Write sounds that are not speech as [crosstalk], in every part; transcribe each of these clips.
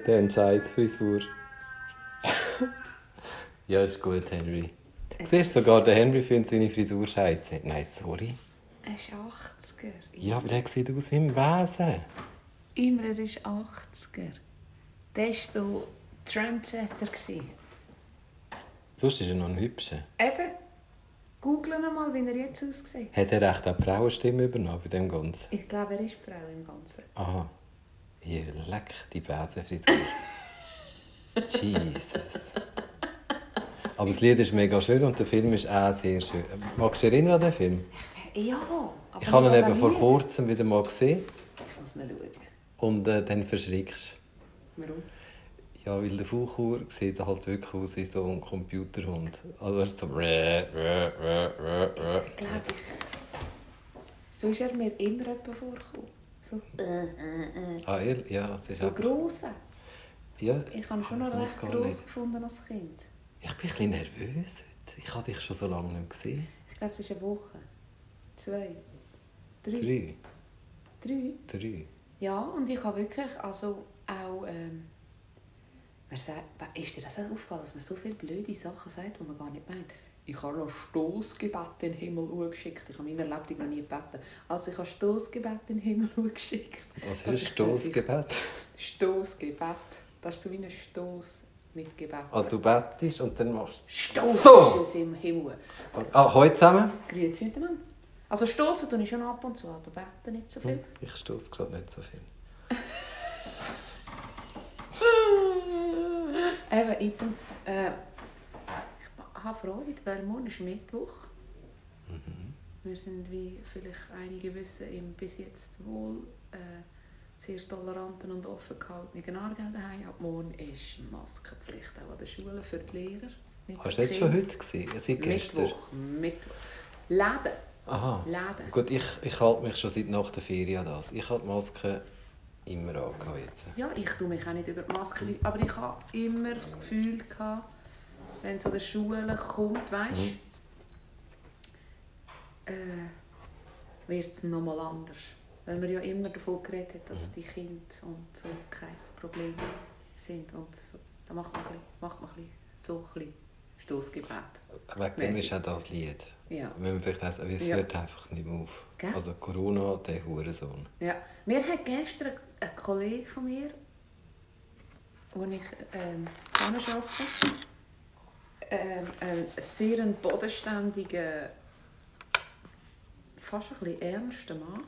Leck, den scheiß Frisur. ja, ist gut, Henry. Siehst du, sogar der Henry findet seine Frisur scheiße. Nein, sorry. Er ist 80er. Ja, aber der sieht aus wie ein Wesen. Immer, er ist 80er. Der war so Trendsetter. gewesen. Sonst ist er noch ein hübscher. Eben, googlen mal, wie er jetzt aussieht. Hat er echt auch die Frauenstimme übernommen bei dem Ganzen? Ich glaube, er ist die Frau im Ganzen. Aha. Hier, leck, die Besenfrisur. [laughs] Jesus. Aber das Lied ist mega schön und der Film ist auch sehr schön. Magst du dich erinnern an den Film? Ja, Ich habe ihn eben vor kurzem wieder mal gesehen Ich muss ihn schauen. und äh, dann verschrickst Warum? Ja, weil der Fuchur sieht halt wirklich aus wie so ein Computerhund. Also er ist so... [laughs] Rä. Glaube ich. So ist er mir immer jemand vorgekommen. So, äh, äh, äh. Ah, er? Ja, es ist so einfach- gross. Ja, Ich habe schon noch weiß recht gross nicht. gefunden als Kind. Ich bin ein bisschen nervös heute. Ich habe dich schon so lange nicht gesehen. Ich glaube, es ist eine Woche. Zwei. Drei. Drei. Drei. Drei. Ja, und ich habe wirklich also auch... Ähm, man sagt, ist dir das auch aufgefallen, dass man so viele blöde Sachen sagt, die man gar nicht meint? Ich habe noch Stoßgebet in den Himmel geschickt. Ich habe in meiner Lebtung noch nie gebeten. Also ich habe Stoßgebet in den Himmel [laughs] geschickt. Was ist Stoßgebet? Stoßgebet. Das ist so wie ein Stoß mit Gebet. Ah, du bettest und dann machst Stoß So! ist es im Himmel. du... Ah, heute zusammen? Grüezi miteinander. Also stoßen tue ich schon ab und zu, aber beten nicht so viel. Hm, Ich stoße gerade nicht so viel. [laughs] Eben, item, äh, habe Freude, weil morgen ist Mittwoch. Wir sind, wie vielleicht einige wissen, im bis jetzt wohl äh, sehr toleranten und offen gehaltenen Aargau daheim. Ab morgen ist Maskenpflicht auch an den Schulen für die Lehrer. Hast du jetzt schon heute gesehen? Seit gestern? Mittwoch, Mittwoch. Läden, Aha. Läden. Gut, ich, ich halte mich schon seit nach der Ferien an das. Ich habe die Maske immer angehabt jetzt. Ja, ich tue mich auch nicht über die Maske, aber ich habe immer das Gefühl gehabt, wenn es an der Schule kommt, weißt Mhm. äh, wird es nochmal anders. Weil man ja immer davon geredet hat, dass die Kinder und so kein Problem sind. Und so, da macht man, ein bisschen, macht man ein bisschen, so ein bisschen Stossgebet. Wegen dem ist auch das Lied. Ja. Wenn man vielleicht sagen, es Ja. hört einfach nicht mehr auf. Gell? Also Corona, der Hurensohn. Ja. Mir hat gestern ein- ein Kollege von mir, wo ich ähm, arbeite, ähm, ein sehr bodenständiger, fast ein bisschen ernster Mann.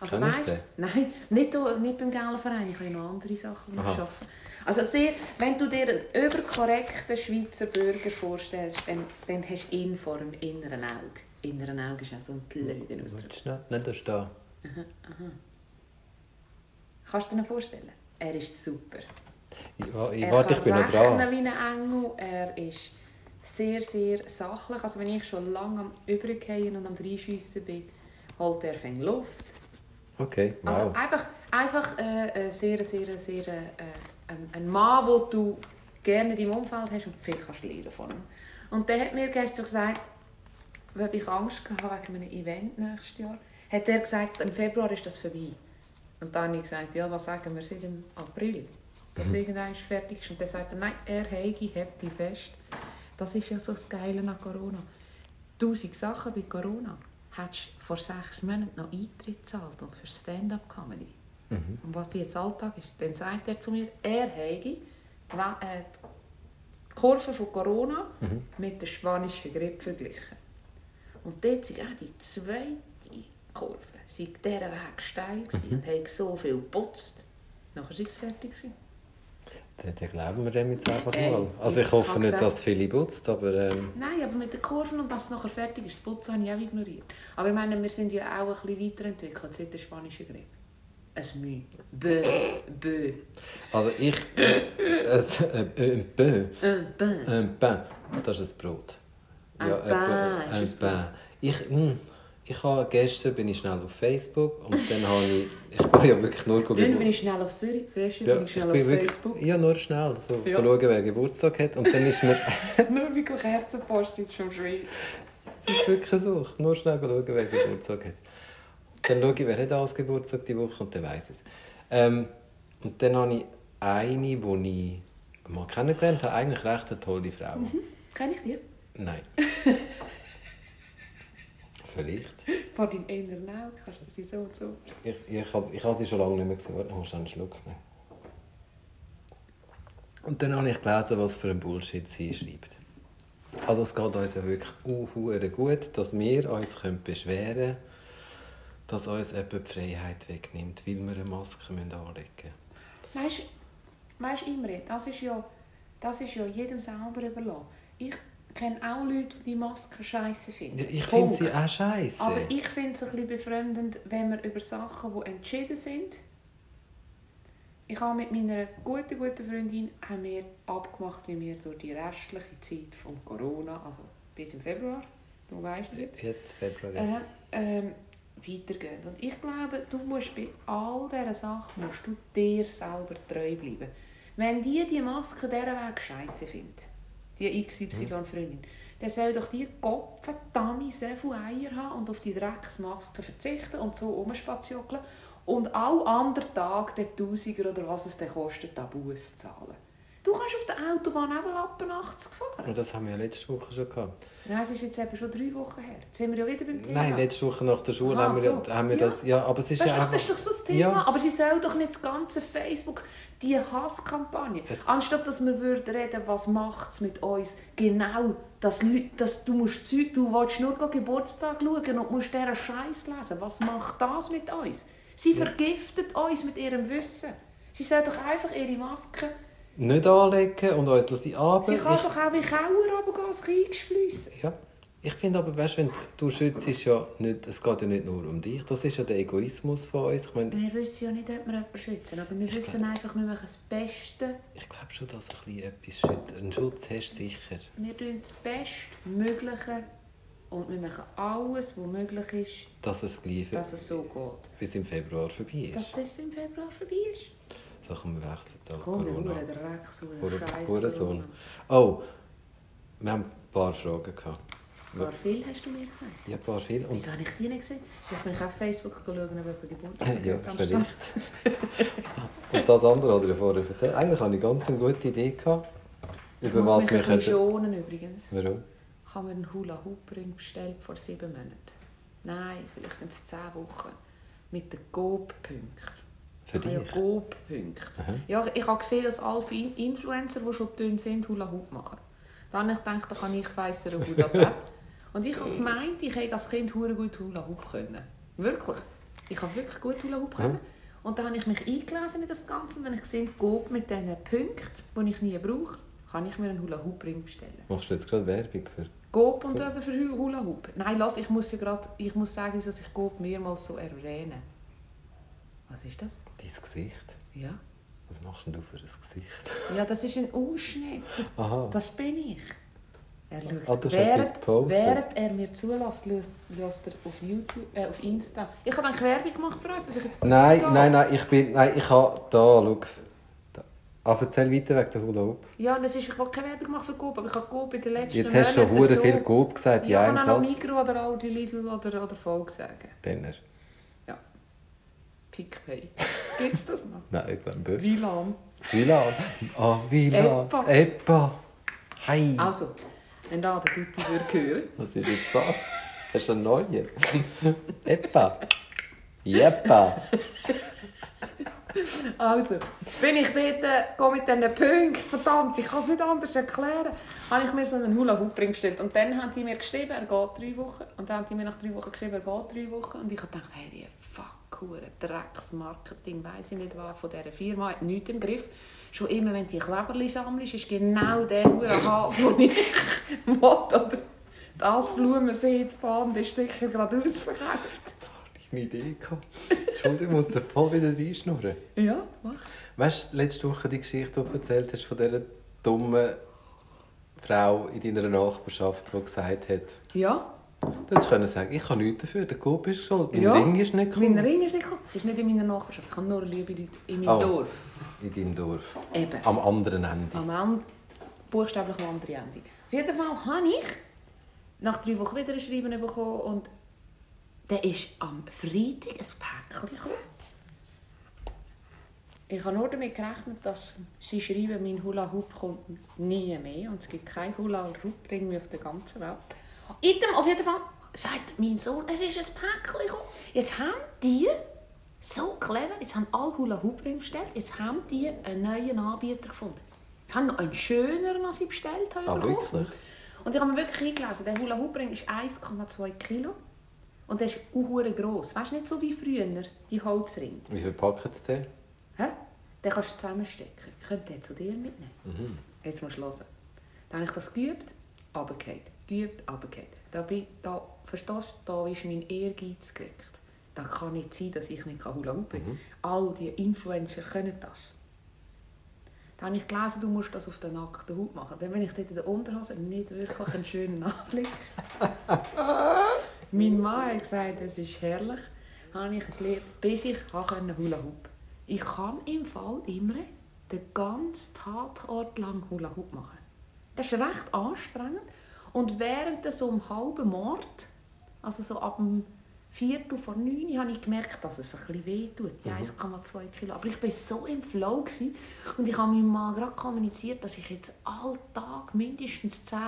Also weißt, den? nein, nicht, nicht beim Verein, ich habe ja noch andere Sachen, die ich Aha. arbeite. Also sehr, wenn du dir einen überkorrekten Schweizer Bürger vorstellst, dann, dann hast du ihn vor dem inneren Auge. Inneren Auge ist auch so ein blöder Ausdruck. Nicht, nicht da stehen? Kannst du dir ihn vorstellen? Er ist super. Ich, wa- ich, Er warte, ich kann bin noch dran. wie ein Engel. Er ist sehr, sehr sachlich. Also wenn ich schon lange am Übriggehen und am Reinschiessen bin, holt er fängt Luft. Okay, Also wow. einfach, einfach äh, äh, sehr, sehr, sehr äh, ein, ein Mann, den du gerne in deinem Umfeld hast und viel kannst lernen von ihm. Und der hat mir gestern gesagt, weil ich Angst hatte wegen einem Event nächstes Jahr, hat er gesagt, im Februar ist das vorbei. Und dann habe ich gesagt, ja, das sagen wir seit im April, dass Mhm. irgendwann fertig ist. Und dann sagt er, nein, er hebt dich fest. Das ist ja so das Geile an Corona. Tausend Sachen bei Corona hättest du vor sechs Monaten noch Eintritt gezahlt und für Stand-up-Comedy. Mhm. Und was jetzt Alltag ist, dann sagt er zu mir, er die, Wa- äh, die Kurve von Corona Mhm. mit der spanischen Grippe verglichen. Und dort sind auch die zweite Kurve, sie dieser Weg steil Mhm. und haben so viel geputzt. Nachher sind sie fertig gewesen. Dann, dann glauben wir dem jetzt einfach Ey, mal. Also ich hoffe nicht, dass es viele putzt, aber ähm, Nein, aber mit den Kurven und dass es nachher fertig ist, das Putzen habe ich auch ignoriert. Aber ich meine, wir sind ja auch ein bisschen weiterentwickelt seit der spanischen Grippe. Ein Mühe. Bö, bö, also ich... es, äh, äh, ein Bö. ein bö. Ein Pain. Das ist ein Brot. Ein ein Pain Ein Pain. Ich, mh, ich habe gestern bin ich schnell auf Facebook und dann habe ich... Ich bin ja wirklich nur Dann bin ich schnell auf Zürich, gestern Ja, bin ich ich schnell auf bin wirklich, Facebook. ja, nur schnell, so Ja. schauen, wer Geburtstag hat. Und dann ist mir... [laughs] Nur wie Kerzenpost ist schon schwierig. Es ist wirklich so. Ich nur schnell schauen, wer Geburtstag hat. Dann schaue ich, wer hat alles Geburtstag die Woche und dann weiss ich es. Ähm, und dann habe ich eine, die ich mal kennengelernt habe, eigentlich recht eine tolle Frau. Mhm. Kenn ich die? Nein. [laughs] Vielleicht. Vor deinem inneren Auge kannst du sie so und so. Ich, ich, habe, ich habe sie schon lange nicht mehr gesehen. Warte, ich muss einen Schluck nehmen. Und dann habe ich gelesen, was für ein Bullshit sie schreibt. Also es geht uns ja wirklich uh, gut, dass wir uns beschweren können, dass uns jemand die Freiheit wegnimmt, weil wir eine Maske anlegen müssen. Weißt du, Imre, das ist, ja, das ist ja jedem selber überlassen. Ich kenne auch Leute, die die Maske scheiße finden. Ja, ich finde sie auch scheiße. Aber ich finde es ein bisschen befremdend, wenn wir über Sachen, die entschieden sind, ich habe mit meiner guten, guten Freundin haben wir abgemacht, wie wir durch die restliche Zeit von Corona, also bis im Februar, du weißt es jetzt, jetzt Februar, ja. äh, ähm, weitergehen. Und ich glaube, du musst bei all diesen Sachen musst du dir selber treu bleiben. Wenn die die Maske dieser Weg scheiße findet, die XY-Freundin, dann soll doch die Kopfendammi so viele Eier haben und auf die Drecksmaske verzichten und so rumspaziokeln und alle anderen Tage den Tausiger oder was es dann kostet, den Bus zahlen. Du kannst auf der Autobahn auch Lappen nachts fahren. Und das haben wir ja letzte Woche schon gehabt. Nein, es ist jetzt eben schon drei Wochen her. Jetzt sind wir ja wieder beim Thema. Nein, letzte Woche nach der Schule Aha, haben wir, so. haben wir Ja. das... Ja, aber es ist Das ja ist, doch, das ist doch so das Thema. Ja. Aber sie soll doch nicht das ganze Facebook, die Hasskampagne. Es- Anstatt dass wir würden reden, was macht es mit uns, genau, dass, Leute, dass du musst Zeug, du willst nur Geburtstag schauen und musst dieser Scheiß lesen. Was macht das mit uns? Sie Ja. vergiftet uns mit ihrem Wissen. Sie soll doch einfach ihre Maske... Nicht anlegen und uns lassen aber Sie kann ich, doch auch wie Kauer runtergehen, das eingespliessen. ja. ich finde aber, weißt, wenn du schützt ja nicht... Es geht ja nicht nur um dich. Das ist ja der Egoismus von uns. Ich meine, Wir wissen ja nicht, ob wir jemanden schützen, aber wir Ich wissen einfach, wir machen das Beste ich glaube schon, dass ein bisschen etwas schützt. Einen Schutz hast du sicher. Wir tun das Bestmögliche und wir machen alles, was möglich ist, Dass es gleich dass es so geht. bis im Februar vorbei ist. Dass es im Februar vorbei ist. So kommen wir wechseln da Komm, der. Hure, der Hure- der Scheiß Hurensohn. Oh, wir haben ein paar Fragen gehabt. War viel, hast du mir gesagt? Ja, ein paar viele. Und Wieso habe ich die nicht gesehen? Ich bin auf Facebook schauen, ob jemand Geburtstag [laughs] Ja, hat am vielleicht. Start. [laughs] Und das andere hat er vorher erzählt. Eigentlich hatte ich ganz eine gute Idee. Gehabt, Ich über muss was mich wir ein schonen übrigens. Warum? Ich habe mir einen Hula-Hoop-Ring bestellt vor sieben Monaten. Nein, vielleicht sind es zehn Wochen. Mit den Coop-Punkten. Für Ich habe ja dich? Coop-Punkte. Aha. Ja, ich habe gesehen, dass alle In- Influencer, die schon dünn sind, Hula Hoop machen. Dann habe ich gedacht, da kann ich weiss, wo das hat. [laughs] Und ich habe gemeint, ich hätte als Kind hure gut Hula Hoop können. Wirklich. Ich habe wirklich gut Hula Hoop können. Und dann habe ich mich eingelesen in das Ganze und dann habe ich gesehen, Coop mit diesen Punkten, die ich nie brauche, kann ich mir einen Hula Hoop Ring bestellen. Machst du jetzt gerade Werbung für... Coop und oder für Hula Hoop. Nein, lass, ich muss ja gerade, ich muss sagen, wieso ich Coop mehrmals so erwähne. Was ist das? Dein Gesicht? Ja. Was machst denn du für ein Gesicht? Ja, das ist ein Ausschnitt. Aha. Das bin ich. Er schaut, Ah, du hast während, während er mir zulässt, lässt, er auf YouTube, äh, auf Insta. Ich habe eigentlich Werbung gemacht für uns, dass ich jetzt Nein, nein, nein, ich bin... Nein, ich habe... Da, schau. Da. Ah, erzähl weiter wegen der Hula Hoop. Ja, das ist, ich will keine Werbung machen für Coop, aber ich habe Coop in den letzten Jetzt hast du schon hure viel Coop gesagt, Ja, ja, ich kann auch noch. Migros oder Aldi, Lidl oder, oder Volk sagen. Dann hast PicPay. Gibt es das noch? Nein, ich glaube... WLAN. Wieland. Ah, Wieland. Epa. Epa. Hi. Also, wenn da der Tutti würde hören. Was ist jetzt das? Hast du einen neuen? Epa. Jeppa. Also, bin ich dort, äh, gehe mit diesen Punkten, verdammt, ich kann es nicht anders erklären, habe ich mir so einen Hula-Hoop-Ring bestellt. Und dann haben die mir geschrieben, er geht drei Wochen. Und dann haben die mir nach drei Wochen geschrieben, er geht drei Wochen. Und ich habe gedacht, hey, die hure Drecksmarketing, weiss ich nicht was, von dieser Firma, hat nichts im Griff. Schon immer, wenn du die Kleberli sammelst, ist genau der hure Hase, den ich [laughs] will. Oder das Blumenseetband ist sicher gerade ausverkauft. Eine Idee. gehabt. Entschuldigung, ich muss da voll wieder reinschnurren. Ja, mach. Weißt du, letzte Woche die Geschichte, die du erzählt hast von dieser dummen Frau in deiner Nachbarschaft, die gesagt hat, Ja, du hättest können sagen, ich kann nichts dafür, der Coop ist schuld, mein Ja. Ring ist nicht cool. Mein Ring ist nicht gekommen. Es ist nicht in meiner Nachbarschaft. Ich habe nur liebe Leute in meinem Oh. Dorf. In deinem Dorf. Eben. Am anderen Ende. Am Ende, buchstäblich am anderen Ende. Auf jeden Fall habe ich nach drei Wochen wieder ein Schreiben bekommen und dann ist am Freitag ein Päckchen gekommen. Ich habe nur damit gerechnet, dass sie schreiben, mein Hula Hoop kommt nie mehr und es gibt kein Hula Hoop irgendwie auf der ganzen Welt. Item, auf jeden Fall sagt mein Sohn, es ist ein Päckchen gekommen. Jetzt haben die, so clever, jetzt haben alle Hula Hoop Ringe bestellt, jetzt haben die einen neuen Anbieter gefunden. Sie haben noch einen schöneren, als ich bestellt habe. Ah, wirklich? Und ich habe mir wirklich eingelesen, der Hula Hoop Ring ist 1,2 Kilo. Und der ist auch gross. Weißt du, nicht so wie früher, die Holzringe. Wie viel sie denn? Hä? Den kannst du zusammenstecken. Ich könnte den zu dir mitnehmen. Mhm. Jetzt musst du hören. Dann habe ich das geübt, runtergefallen. Geübt, runtergefallen. Da, bin, da, verstehst du, da ist mein Ehrgeiz geweckt. Da kann nicht sein, dass ich nicht Hula Hoop bringen kann. All die Influencer können das. Dann habe ich gelesen, du musst das auf den nackten Haut machen. Dann bin ich dort in der Unterhose nicht wirklich einen schönen Anblick. mein Mann hat gesagt, es ist herrlich. Habe ich gelernt, bis ich habe Hula Hoop. Ich kann im Fall immer den ganzen Tatort lang Hula Hoop machen. Das ist recht anstrengend. Und während so einem halben Mord, also so ab dem Viertel vor neun, habe ich gemerkt, dass es ein bisschen weh tut, die 1,2 Kilo. Aber ich war so im Flow gewesen, und ich habe meinem Mann gerade kommuniziert, dass ich jetzt alltag mindestens 10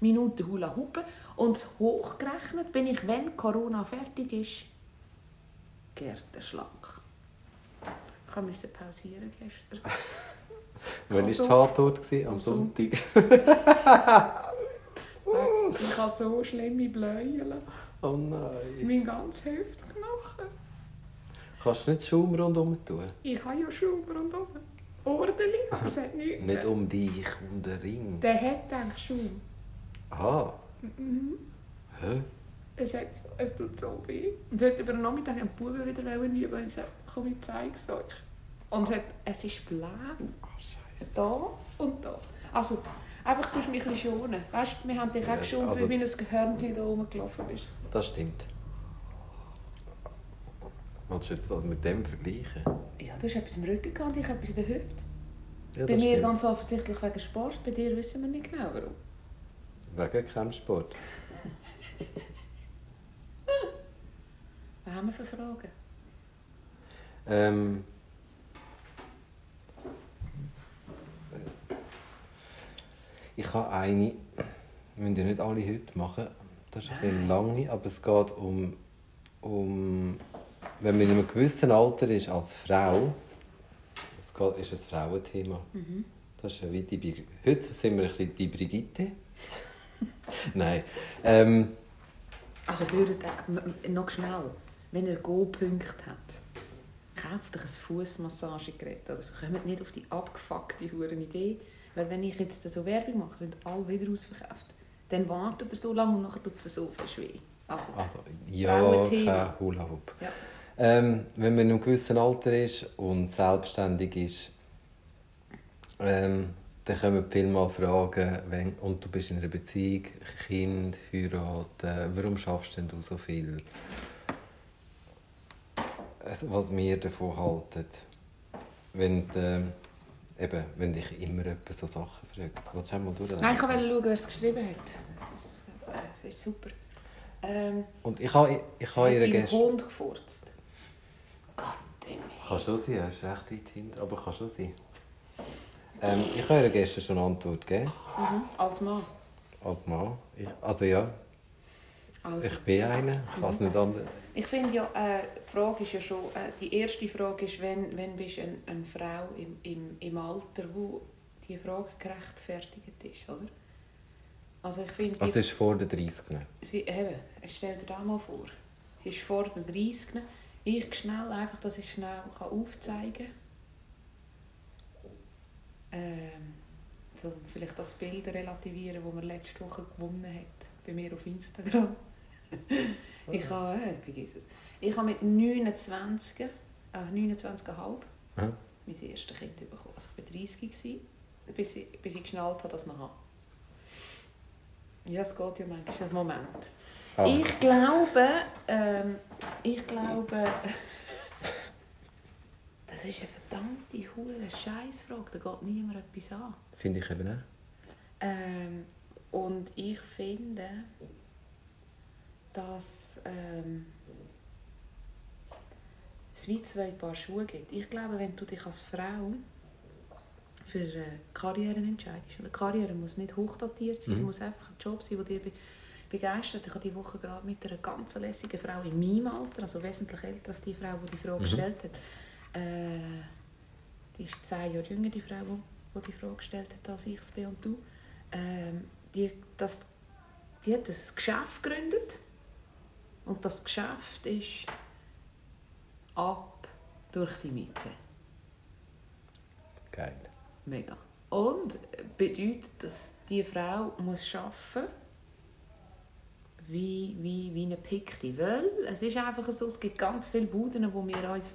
Minuten Hula hupe und hochgerechnet bin ich, wenn Corona fertig ist, gärtenschlank. Ich musste pausieren gestern. [laughs] Wann war Also, Tatort? Am am Sonntag. [laughs] Ich habe so schlimme Bläuen. Oh nein. Mein ganz Hüftknochen. Kannst du nicht Schaum rundherum tun? Ich habe ja Schaum rundherum. Ordentlich, aber es hat nichts. Nicht um dich, um den Ring. Der hat eigentlich Schaum. Aha. Mhm. Hä? Es, hat, es tut so weh. Und heute über den Nachmittag haben die Buben wieder üben und ich sagte, komm, ich zeige es euch. Und hat, es ist blau. Oh, Scheiße. Da und da. Also, einfach du mich ein bisschen schonen. Weißt wir haben dich auch geschont, also- wie ein Gehörnchen da rumgelaufen bist. Das stimmt. Willst du jetzt das mit dem vergleichen? Ja, du hast etwas im Rücken gehabt ich etwas in der Hüfte. Ja, Bei das mir stimmt. ganz offensichtlich wegen Sport, bei dir wissen wir nicht genau warum. Wegen Kampfsport. [laughs] Was haben wir für Fragen? Ähm, ich habe eine, müssen ja nicht alle heute machen, das ist ein bisschen lange, aber es geht um, um wenn man in einem gewissen Alter ist als Frau, es geht, ist ein Frauenthema. Das ist ja wie die, heute sind wir ein bisschen die Brigitte. [laughs] Nein. Ähm, Also m- m- noch schnell, wenn ihr Go-Punkte habt, kauft euch ein Fußmassagegerät oder so. Kommt nicht auf die abgefuckte Huren Idee, weil wenn ich jetzt so Werbung mache, sind alle wieder ausverkauft. Dann wartet ihr so lange und nachher tut es so fest weh. Also, also, ja, kein Hula ja. Ähm, wenn man in einem gewissen Alter ist und selbstständig ist, ähm, dann kommen viele mal fragen, wenn, und du bist in einer Beziehung, Kind, heiraten, warum schaffst denn du so viel? Also, Was wir davon halten, wenn, du, eben, wenn dich immer jemand so Sachen fragt. Willst du einmal durchlesen? Nein, ich wollte schauen, wer es geschrieben hat. Das, äh, das ist super. Ähm, Und ich habe, ich habe hat ihr dein gestern... Hund gefurzt? Gott, dem Kann schon sein, er ist recht weit hinten, aber kann schon sein. Ähm, ich habe ihr gestern schon eine Antwort gegeben, mhm. Als Mann. als Mann. Ich, also ja, Also. ich bin einer, ich kann es nicht anders. Ich finde ja, äh, die Frage ist ja schon, äh, die erste Frage ist, wenn, wenn bist du ein, eine Frau im, im, im Alter, wo die Frage gerechtfertigt ist, oder? Also ich finde, Was ist vor der 30? sie, eben, stell dir das mal vor, sie ist vor den 30, ich schnell, einfach, dass ich schnell kann aufzeigen kann. Ähm, so vielleicht das Bild relativieren, das man letzte Woche gewonnen hat, bei mir auf Instagram. [laughs] ich habe, äh, vergiss es. Ich habe mit 29, äh, 29,5 Ja. mein erstes Kind bekommen. Also ich war 30, gewesen, bis ich, bis ich geschnallt habe, dass ich noch habe. Ja, es geht ja manchmal Moment. Ah, Ich glaube, ähm, ich glaube, [laughs] das ist eine verdammte hure Scheißfrage. Da geht niemand etwas an. Finde ich eben auch. Ähm, und ich finde, dass ähm, es wie zwei Paar Schuhe gibt. Ich glaube, wenn du dich als Frau für äh, Karriere entscheidest, und eine Karriere muss nicht hochdotiert sein, Mhm. die muss einfach ein Job sein, der dir be begeistert. Ich habe diese Woche gerade mit einer ganz lässigen Frau in meinem Alter, also wesentlich älter als die Frau, die die Frage Mhm. gestellt hat, äh, die ist zehn Jahre jünger, die Frau, die, die die Frage gestellt hat, als ich es bin und du, ähm, die, das, die hat ein Geschäft gegründet und das Geschäft ist ab durch die Mitte. Geil. Mega. Und bedeutet, dass die Frau muss arbeiten wie, wie, wie eine Pikti. Weil es ist einfach so, es gibt ganz viele Buden, wo wir uns...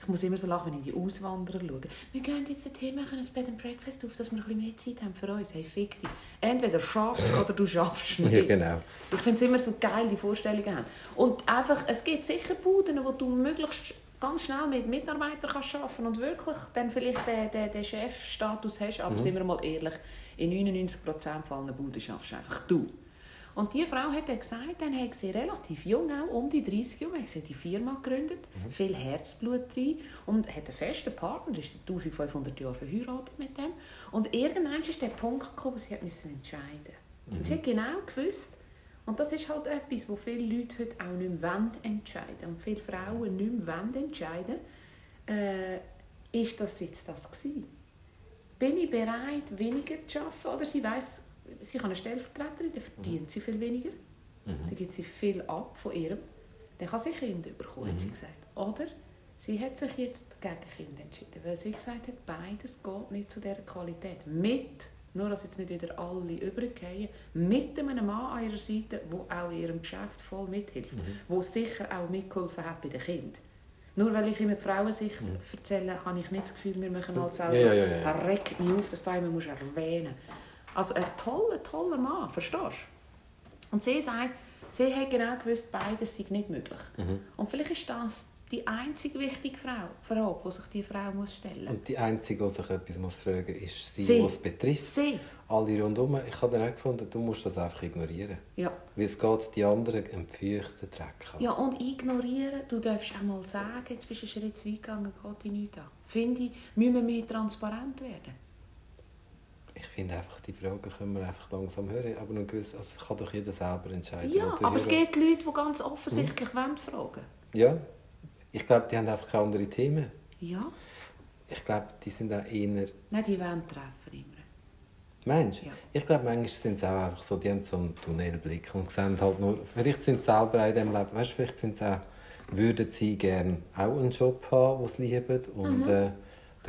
Ich muss immer so lachen, wenn ich die Auswanderer schaue. Wir gehen jetzt dorthin, machen ein Bed and Breakfast auf, dass wir ein bisschen mehr Zeit haben für uns. Hey, fick dich. Entweder schaffst du oder du schaffst [laughs] nicht. Ja, genau. Ich finde es immer so geil, die Vorstellungen haben. Und einfach, es gibt sicher Buden, wo du möglichst ganz schnell mit Mitarbeitern kannst arbeiten und wirklich dann vielleicht den, den, den Chefstatus hast. Aber Mhm. sind wir mal ehrlich, in 99% von allen Buden schaffst du einfach du. Und die Frau hat dann gesagt, dann hat sie relativ jung, auch um die 30 Jahre, hat sie die Firma gegründet, viel Herzblut drin und hat einen festen Partner, ist seit 1500 Jahren verheiratet mit dem. Und irgendwann ist der Punkt gekommen, wo sie hat müssen entscheiden Und sie hat genau gewusst, und das ist halt etwas, wo viele Leute heute auch nicht mehr entscheiden und viele Frauen nicht mehr entscheiden, äh, ist das jetzt das gewesen? Bin ich bereit, weniger zu arbeiten? Oder sie weiß, sie kann eine Stellvertreterin, dann verdient sie viel weniger. Dann gibt sie viel ab von ihrem. Dann kann sie Kinder bekommen, hat sie gesagt. Oder sie hat sich jetzt gegen Kinder entschieden, weil sie gesagt hat, beides geht nicht zu dieser Qualität. Mit, nur dass jetzt nicht wieder alle übergehen, mit einem Mann an ihrer Seite, der auch in ihrem Geschäft voll mithilft, der sicher auch mitgeholfen hat bei den Kindern. Nur weil ich immer die Frauensicht erzähle, habe ich nicht das Gefühl, wir machen halt selber. Ja, ja, ja, ja. Er regt mich auf, dass du immer erwähnen Also ein toller, toller Mann, verstehst du? Und sie sagt, sie hat genau gewusst, beides sei nicht möglich. Mhm. Und vielleicht ist das die einzige wichtige Frau, Frage, die sich die Frau muss stellen Und die Einzige, die sich etwas muss fragen muss, ist sie, Sie. es betrifft. Sie. Alle rundherum. Ich habe dann auch gefunden, du musst das einfach ignorieren. Ja. Weil es geht die anderen einen feuchten Dreck an. ja, und ignorieren, du darfst auch mal sagen, jetzt bist du einen Schritt zu weit gegangen, geht dich nichts an. Finde ich, müssen wir mehr transparent werden. Ich finde einfach, die Fragen können wir einfach langsam hören. Aber noch gewiss, also kann doch jeder selber entscheiden. Ja, Natürlich aber es gibt Leute, die ganz offensichtlich wollen fragen Ja. Ich glaube, die haben einfach keine anderen Themen. Ja, Ich glaube, die sind auch eher... nein, die wollen treffen immer. Mensch, Ja. ich glaube, manchmal sind sie auch einfach so, die haben so einen Tunnelblick und sehen halt nur, vielleicht sind sie selber in diesem Leben, weißt du, vielleicht sind sie auch, würden sie gerne auch einen Job haben, den sie lieben und äh, Mhm.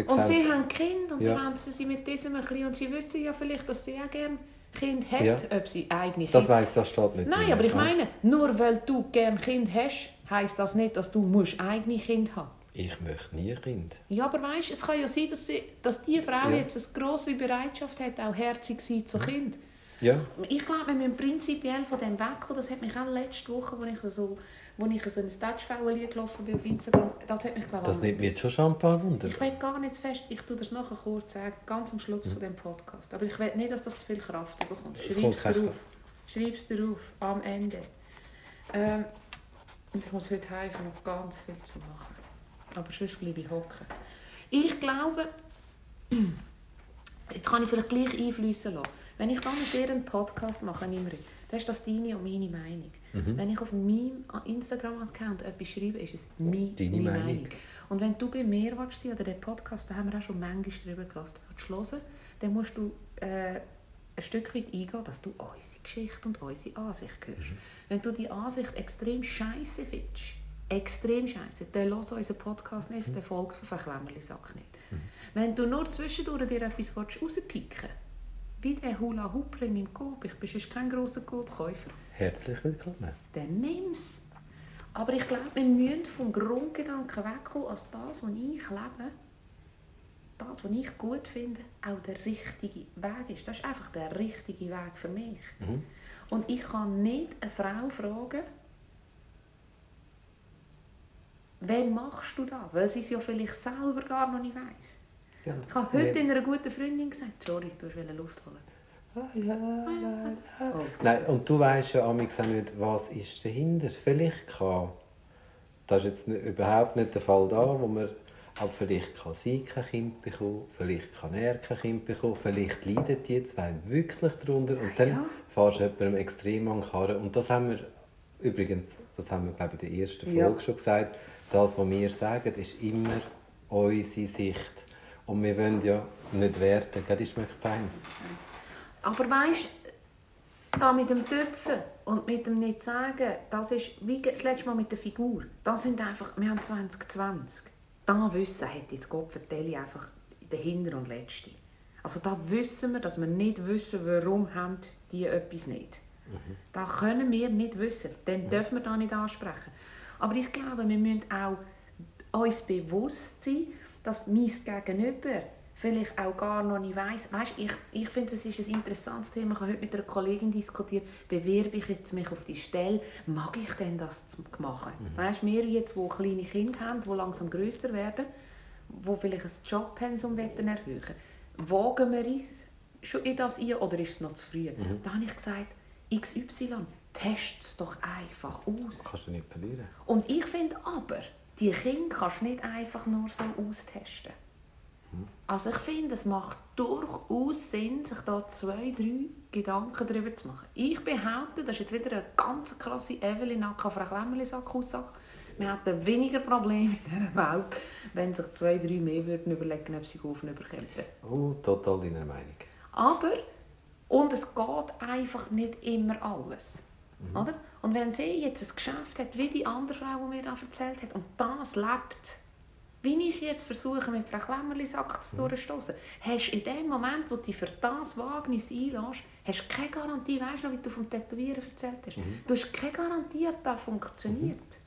Und sie haben Kinder und Ja. dann wollen sie sie mit diesem ein bisschen, und sie wissen ja vielleicht, dass sie auch gerne Kind hat, Ja. ob sie eigene Das weiss, das steht nicht Nein, drin, aber ich meine, nur weil du gerne Kind hast, heisst das nicht, dass du musst eigene Kind haben Ich möchte nie ein Kind. Ja, aber weißt, es kann ja sein, dass, sie, dass die Frau Ja. jetzt eine grosse Bereitschaft hat, auch herzig zu sein zu Kind. Ja, Ich glaube, wir müssen prinzipiell von dem wegkommen. Das hat mich auch letzte Woche, als ich so, wo ich so ein Touchfällen gelaufen bin auf Instagram, das hat mich, glaube das nimmt mich jetzt schon schon ein paar Wunder. Ich will gar nicht fest, ich tue das nachher kurz sagen, ganz am Schluss von dem Podcast. Aber ich will nicht, dass das zu viel Kraft bekommt. Schreib es kein dir auf. Schreib es dir auf, am Ende. Ähm, ich muss heute heim, ich habe noch ganz viel zu machen. Aber sonst bleibe ich hocken. Ich glaube, [clears throat] jetzt kann ich vielleicht gleich einfließen lassen. Wenn ich dann mit dir einen Podcast mache, Imre, dann ist das deine und meine Meinung. Mhm. Wenn ich auf meinem Instagram-Account etwas schreibe, ist es meine, meine Meinung. Meinung. Und wenn du bei mir willst oder den Podcast, da haben wir auch schon manchmal drüber gelassen, willst hören, dann musst du äh, ein Stück weit eingehen, dass du unsere Geschichte und unsere Ansicht hörst. Wenn du die Ansicht extrem scheiße findest, extrem scheiße, dann lass unseren Podcast nicht, dann folgst du von Verklemmerli-Sack nicht. Wenn du nur zwischendurch dir etwas willst rauspicken wie der Hula-Hoop-Ring im Coop, ich bin sonst kein grosser Coop-Käufer, Herzlich willkommen. dann nimm's. Aber ich glaube, wir müssen vom Grundgedanken wegkommen, als das, was ich lebe, das, was ich gut finde, auch der richtige Weg ist. Das ist einfach der richtige Weg für mich. Mhm. Und ich kann nicht eine Frau fragen, wann machst du das? Weil sie es ja vielleicht selber gar noch nicht weiss. Ja. Ich habe heute Nee. in einer guten Freundin gesagt, sorry, du wolltest Luft holen. Oh, Nein, und du weißt ja auch nicht, was ist dahinter. Vielleicht kann Das ist jetzt nicht, überhaupt nicht der Fall da, wo man aber vielleicht kann sie kein Kind bekommen, vielleicht kann er kein Kind bekommen, vielleicht leiden die zwei wirklich darunter und dann Ja. fährst du jemandem extrem an den Karren. Und das haben wir, übrigens, das haben wir glaube ich in der ersten Folge Ja. schon gesagt, das, was wir sagen, ist immer unsere Sicht. Und wir wollen ja nicht werten, gell, das schmeckt fein. Aber weißt da mit dem Töpfen und mit dem nicht sagen, das ist wie das letzte Mal mit der Figur. Das sind einfach, wir haben 2020. Da wissen hat jetzt Gott vertelle einfach der Hinter und Letzte. Also da wissen wir, dass wir nicht wissen, warum haben die etwas nicht. Da können wir nicht wissen. Dann dürfen wir da nicht ansprechen. Aber ich glaube, wir müssen auch uns bewusst sein, dass mein Gegenüber vielleicht auch gar noch nicht weiss. Weißt, ich, ich finde, es ist ein interessantes Thema. Ich habe heute mit einer Kollegin diskutiert, bewerbe ich jetzt mich auf die Stelle, mag ich denn das zu machen? Weißt, wir jetzt, die kleine Kinder haben, die langsam grösser werden, die vielleicht ein Jobpensum erhöhen wollen, wagen wir uns schon in das ein oder ist es noch zu früh? Da habe ich gesagt, XY, test es doch einfach aus. Kannst du nicht verlieren. Und ich finde aber, die Kinder kannst du nicht einfach nur so austesten. Also ich finde, es macht durchaus Sinn, sich da zwei, drei Gedanken darüber zu machen. Ich behaupte, das ist jetzt wieder eine ganz krasse Evelyn Acker Frau Klemmerli-Sack Aussage. Wir hätten weniger Probleme in dieser Welt, wenn sich zwei, drei mehr würden überlegen, ob sie Haufen überkommen. Oh, total deiner Meinung. Aber, und es geht einfach nicht immer alles. Oder? Und wenn sie jetzt ein Geschäft hat, wie die andere Frau, die mir da erzählt hat, und das lebt, wie ich jetzt versuche, mit Frau Klemmerli-Sack zu durchstoßen, hast in dem Moment, wo du dich für das Wagnis einlässt, hast du keine Garantie, weißt du noch, wie du vom Tätowieren erzählt hast, du hast keine Garantie, ob das funktioniert.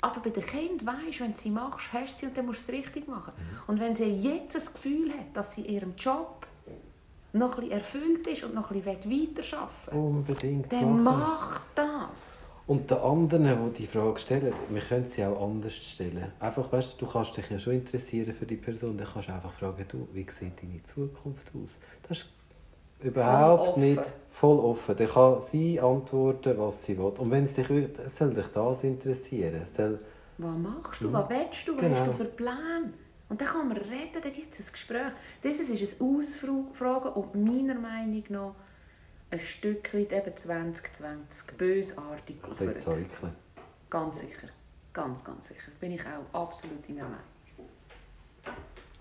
Aber bei den Kindern weisst du, wenn du sie machst, hast du sie und dann musst du es richtig machen. Und wenn sie jetzt das Gefühl hat, dass sie in ihrem Job noch ein bisschen erfüllt ist und noch ein bisschen weiterarbeiten will, Unbedingt dann machen. mach das. Und den anderen, die die Frage stellen, wir können sie auch anders stellen. Einfach, weißt du, du kannst dich ja schon interessieren für die Person, dann kannst du einfach fragen, du, wie sieht deine Zukunft aus? Das ist überhaupt offen. nicht voll offen. Dann kann sie antworten, was sie will. Und wenn es dich es soll dich das interessieren. Es Soll, Was machst du? Was willst du? Was Genau. hast du für Pläne? Und dann kann man reden, dann gibt es ein Gespräch. Das ist ein Ausfragen und meiner Meinung nach ein Stück weit eben 2020 bösartig zäukeln. Ganz sicher. Ganz, ganz sicher. Bin ich auch absolut in der Meinung.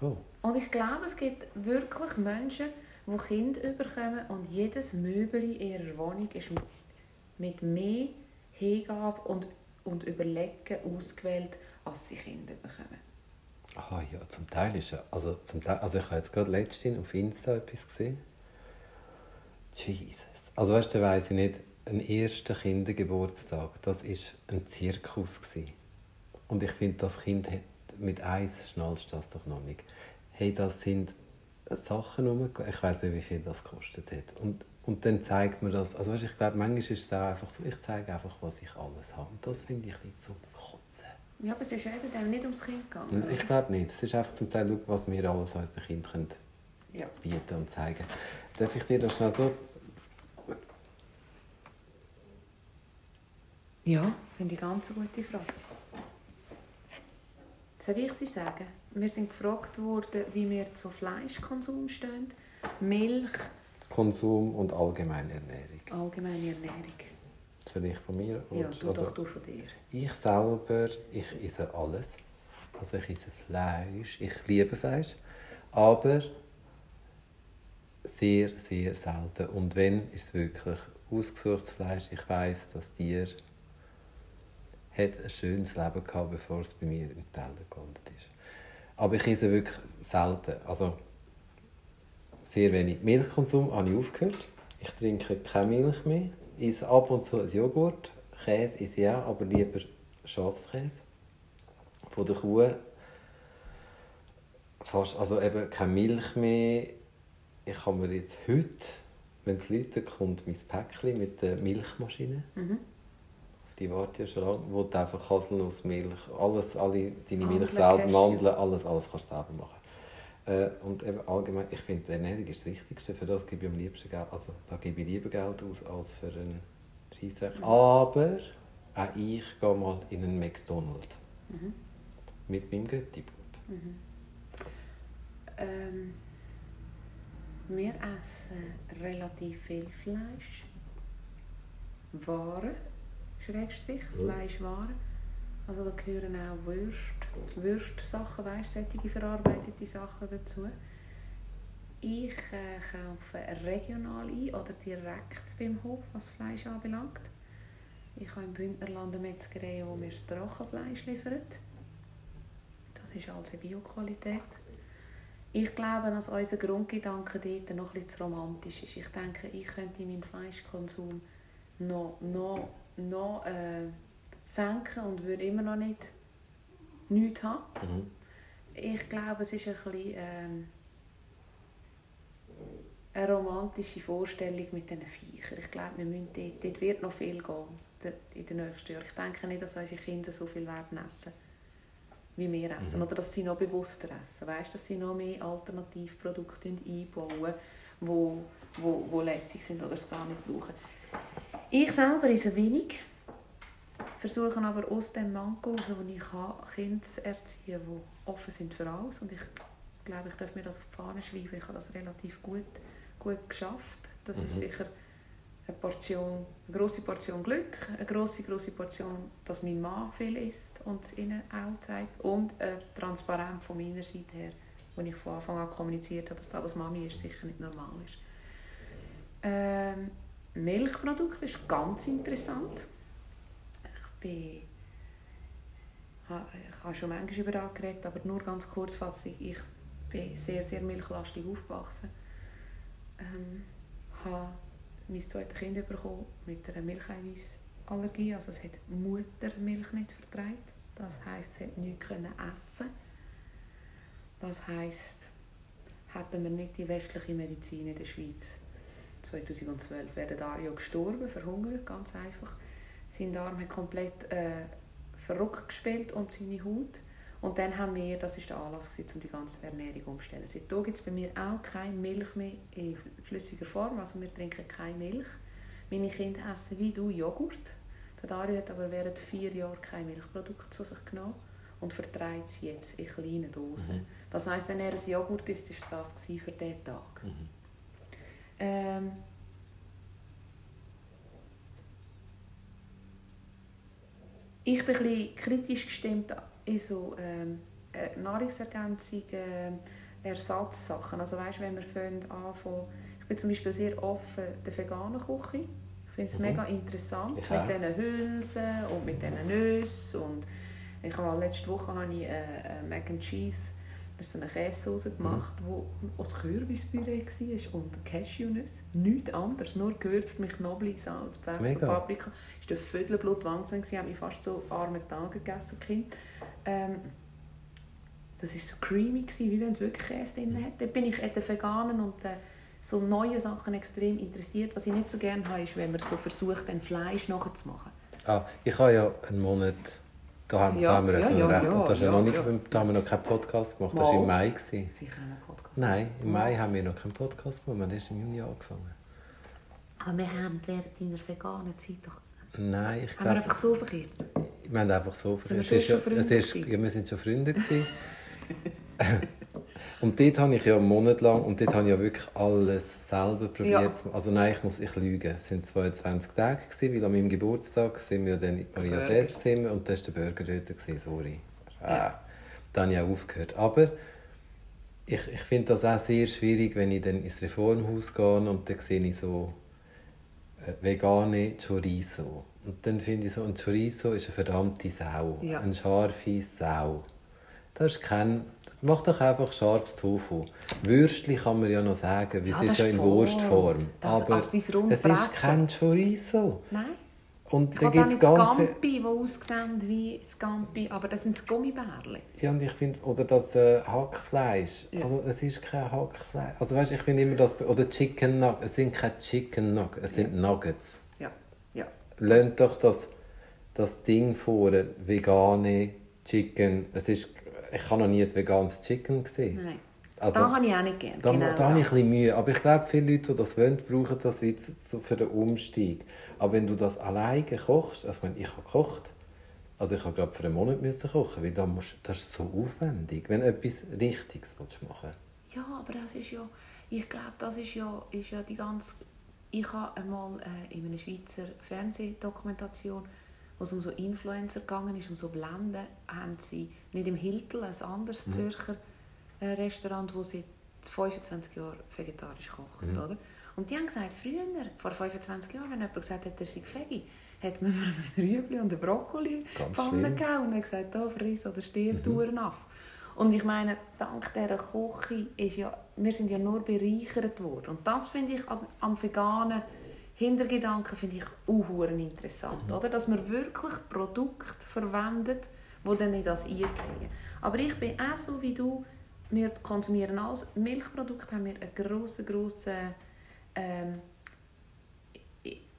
Oh, Und ich glaube, es gibt wirklich Menschen, die Kinder überkommen und jedes Möbel in ihrer Wohnung ist mit- mit mehr Hingabe und, und Überlegen ausgewählt, als sie Kinder bekommen. Aha, ja, zum Teil ist ja, also, zum Teil, also ich habe jetzt gerade letztens auf Insta etwas gesehen. Jesus. Also weißt du, weiss ich nicht, ein erster Kindergeburtstag, das war ein Zirkus. Gewesen. Und ich finde, das Kind hat mit eins schnallst das doch noch nicht. Hey, das sind Sachen. Ich weiß nicht, wie viel das gekostet hat. Und, und dann zeigt mir das. Also weißt, ich glaube, manchmal ist es auch einfach so, ich zeige einfach, was ich alles habe. Und das finde ich ein bisschen Kotzen. Ja, aber es ist eben dann nicht ums Kind gegangen. Ich glaube nicht. Es ist einfach zum Zeigen, schau, was wir alles unseren Kindern Ja. bieten und zeigen. Darf ich dir das schnell so... Ja, finde ich ganz eine gute Frage. Soll ich sie sagen? Wir sind gefragt worden, wie wir zu Fleischkonsum stehen, Milch, Konsum und allgemeine Ernährung. allgemeine Ernährung. Soll ich von mir? Ja, du doch du von dir. Ich selber, ich esse alles. Also ich esse Fleisch, ich liebe Fleisch, aber sehr, sehr selten. Und wenn, ist es wirklich ausgesuchtes Fleisch. Ich weiß, das Tier hat ein schönes Leben gehabt, bevor es bei mir im Teller gelandet ist. Aber ich esse wirklich selten. Also sehr wenig. Milchkonsum habe ich aufgehört. Ich trinke keine Milch mehr. Esse ab und zu ein Joghurt. Käse esse ich auch, aber lieber Schafskäse. Von der Kuh fast, also eben keine Milch mehr. Ich habe mir jetzt heute, wenn es läutet, kommt mein Päckchen mit der Milchmaschine. Mhm. Auf die warte ich ja schon lange. Wo du einfach Haselnussmilch, alles, alle deine Mandeln, Milch selber. Mandeln, alles, alles kannst du selber machen. Äh, und eben allgemein, ich finde, Ernährung ist das Wichtigste. Für das gebe ich am liebsten Geld, also da gebe ich lieber Geld aus als für einen Scheissdreck. Aber auch ich gehe mal in einen McDonald's. Mit meinem Götti-Bub. Ähm, wir essen relativ viel Fleisch. Ware, Schrägstrich, Fleischwaren. Also da gehören auch Würst, Würstsachen, weißt du, verarbeitete Sachen dazu. Ich äh, kaufe regional ein oder direkt beim Hof, was Fleisch anbelangt. Ich habe im Bündnerland eine Metzgerei, die mir das Trockenfleisch liefert. Das ist also Bioqualität. Ich glaube, dass unser Grundgedanke dort noch etwas romantisch ist. Ich denke, ich könnte meinen Fleischkonsum noch, noch, noch äh, senken und würde immer noch nicht nichts haben. Mhm. Ich glaube, es ist ein bisschen ähm, eine romantische Vorstellung mit diesen Viechern. Ich glaube, wir müssen dort, dort wird noch viel gehen in den nächsten Jahren. Ich denke nicht, dass unsere Kinder so viel werden essen, wie wir essen. Mhm. Oder dass sie noch bewusster essen. Weißt, dass sie noch mehr Alternativprodukte einbauen, wo, wo, wo lässig sind oder es gar nicht brauchen. Ich selber esse wenig. Versuche aber aus dem Manko, so ich habe, Kinder zu erziehen, die offen sind für alles. Und ich glaube, ich darf mir das auf die Fahne schreiben. Ich habe das relativ gut, gut geschafft. Das ist Mhm. sicher eine Portion, eine grosse Portion Glück, eine grosse, grosse Portion, dass mein Mann viel isst und es ihnen auch zeigt und eine Transparenz von meiner Seite her, wo ich von Anfang an kommuniziert habe, dass das, was Mami ist, sicher nicht normal ist. Ähm, Milchprodukte ist ganz interessant. Ich habe schon manchmal über das geredet, aber nur ganz kurzfassig. Ich bin sehr, sehr milchlastig aufgewachsen. Ähm, habe mein zweites Kind bekommen mit einer Milcheiweißallergie. Also es hat Muttermilch nicht vertragen. Das heisst, sie hat nichts essen. Das heisst, hätten wir nicht die westliche Medizin in der Schweiz 2012 wäre Dario gestorben, verhungert, ganz einfach. Sein Darm hat komplett äh, verrückt gespielt und seine Haut. Und dann haben wir, das ist der Anlass, gewesen, um die ganze Ernährung umzustellen. Seitdem gibt es bei mir auch keine Milch mehr in flüssiger Form, also wir trinken keine Milch. Meine Kinder essen wie du Joghurt. Der Dario hat aber während vier Jahren keine Milchprodukte zu sich genommen und vertreibt sie jetzt in kleinen Dosen. Mhm. Das heisst, wenn er ein Joghurt isst, ist das für diesen Tag. Mhm. Ähm, ich bin ein kritisch gestimmt in so ähm, äh, Nahrungsergänzungen, Ersatzsachen. Also weißt, wenn wir fangen an von, ich bin zum Beispiel sehr offen der veganen Küche. Ich finde es Mhm. mega interessant Ich mit diesen Hülsen und mit diesen Nüssen und ich habe letzte Woche habe ich äh, äh, Mac and Cheese ist so eine Käsesoße gemacht, die aus Kürbispüree war und Cashewnüsse. Nichts anderes, nur gewürzt mit Knoblauch, Salz, Pfeffer, Mega. Paprika. Es war der Viertelblut Wahnsinn, ich habe mich fast so arme Tage gegessen, Kind. Ähm, das war so creamy, gewesen, wie wenn es wirklich Käse drin hat. Dort bin ich an den Veganen und äh, so neue Sachen extrem interessiert. Was ich nicht so gerne habe, ist, wenn man so versucht, ein Fleisch nachzumachen. Ah, ich habe ja einen Monat, da haben, Ja, da haben wir ja, also ja, recht, ja, das ja, noch nicht, ja. da haben wir noch keinen Podcast gemacht, das war Mal. im Mai. Gewesen. Sicher einen Podcast. Nein, im Mai haben wir noch keinen Podcast gemacht, wir haben erst im Juni angefangen. Aber wir haben während deiner veganen Zeit doch... Nein, ich Haben wir glaube, einfach so verkehrt? wir haben einfach so... Sind wir es schon ist ja, Freunde es ist, ja, wir sind schon Freunde. [laughs] Und dort habe ich ja einen Monat lang, und dort habe ich ja wirklich alles selber probiert. Ja. Also nein, ich muss ich lügen. Es waren 22 Tage, gewesen, weil an meinem Geburtstag sind wir dann in Marias. Esszimmer und da war der Burger dort. Gewesen, sorry. Ah, Ja. Da habe ich auch aufgehört. Aber ich, ich finde das auch sehr schwierig, wenn ich dann ins Reformhaus gehe und dann sehe ich so äh, vegane Chorizo. Und dann finde ich so, ein Chorizo ist eine verdammte Sau. Ja. Eine scharfe Sau. Das ist kein... Mach doch einfach scharfes Tofu. Würstli kann man ja noch sagen, weil Ja, es ist ja in Form. Wurstform. Das- Aber also es Rund ist kein Chorizo. Nein. Und Ich da habe gibt dann es das ganz viel... Gampi, das aussehen wie das Gampi, aber das sind das Gummibärchen. Ja, und ich finde, oder das äh, Hackfleisch. Ja. Also, es ist kein Hackfleisch. Also, weißt, ich finde immer das. Oder Chicken Nuggets. Es sind keine Chicken Nuggets, es sind Nuggets. Ja, ja. Lernt doch das, das Ding vor, vegane Chicken. Es ist, ich habe noch nie ein veganes Chicken gesehen. Nein. Also, da habe ich auch nicht gerne. Da, genau da habe ich ein bisschen Mühe. Aber ich glaube, viele Leute, die das wollen, brauchen das für den Umstieg. Aber wenn du das alleine kochst, also wenn ich habe gekocht, also ich habe gerade für einen Monat müssen kochen, weil da musst, das ist so aufwendig, wenn du etwas Richtiges willst machen Ja, aber das ist ja, ich glaube, das ist ja, ist ja die ganze, ich habe einmal äh, in einer Schweizer Fernsehdokumentation, wo es um so Influencer gegangen ist, um so Blenden, haben sie nicht im Hiltel, ein anderes Mhm. Zürcher äh, Restaurant, wo seit 25 Jahren vegetarisch kocht, Mhm. oder? Und die haben gesagt, früher, vor 25 Jahren, wenn jemand gesagt hat, er sei Veggie, hat man [laughs] mir ein Rüebli und ein Brokkoli gegeben und hat gesagt, da friss oder stirb, Mhm. mhm. auf. Und ich meine, dank dieser Küche ist ja, wir sind ja nur bereichert worden. Und das finde ich am, am veganen Hintergedanken finde ich auch interessant, Mhm. oder? Dass man wirklich Produkte verwendet, die dann in das eingehen. Aber ich bin auch so wie du, wir konsumieren alles. Milchprodukte haben wir ein grosses, grosses, ähm,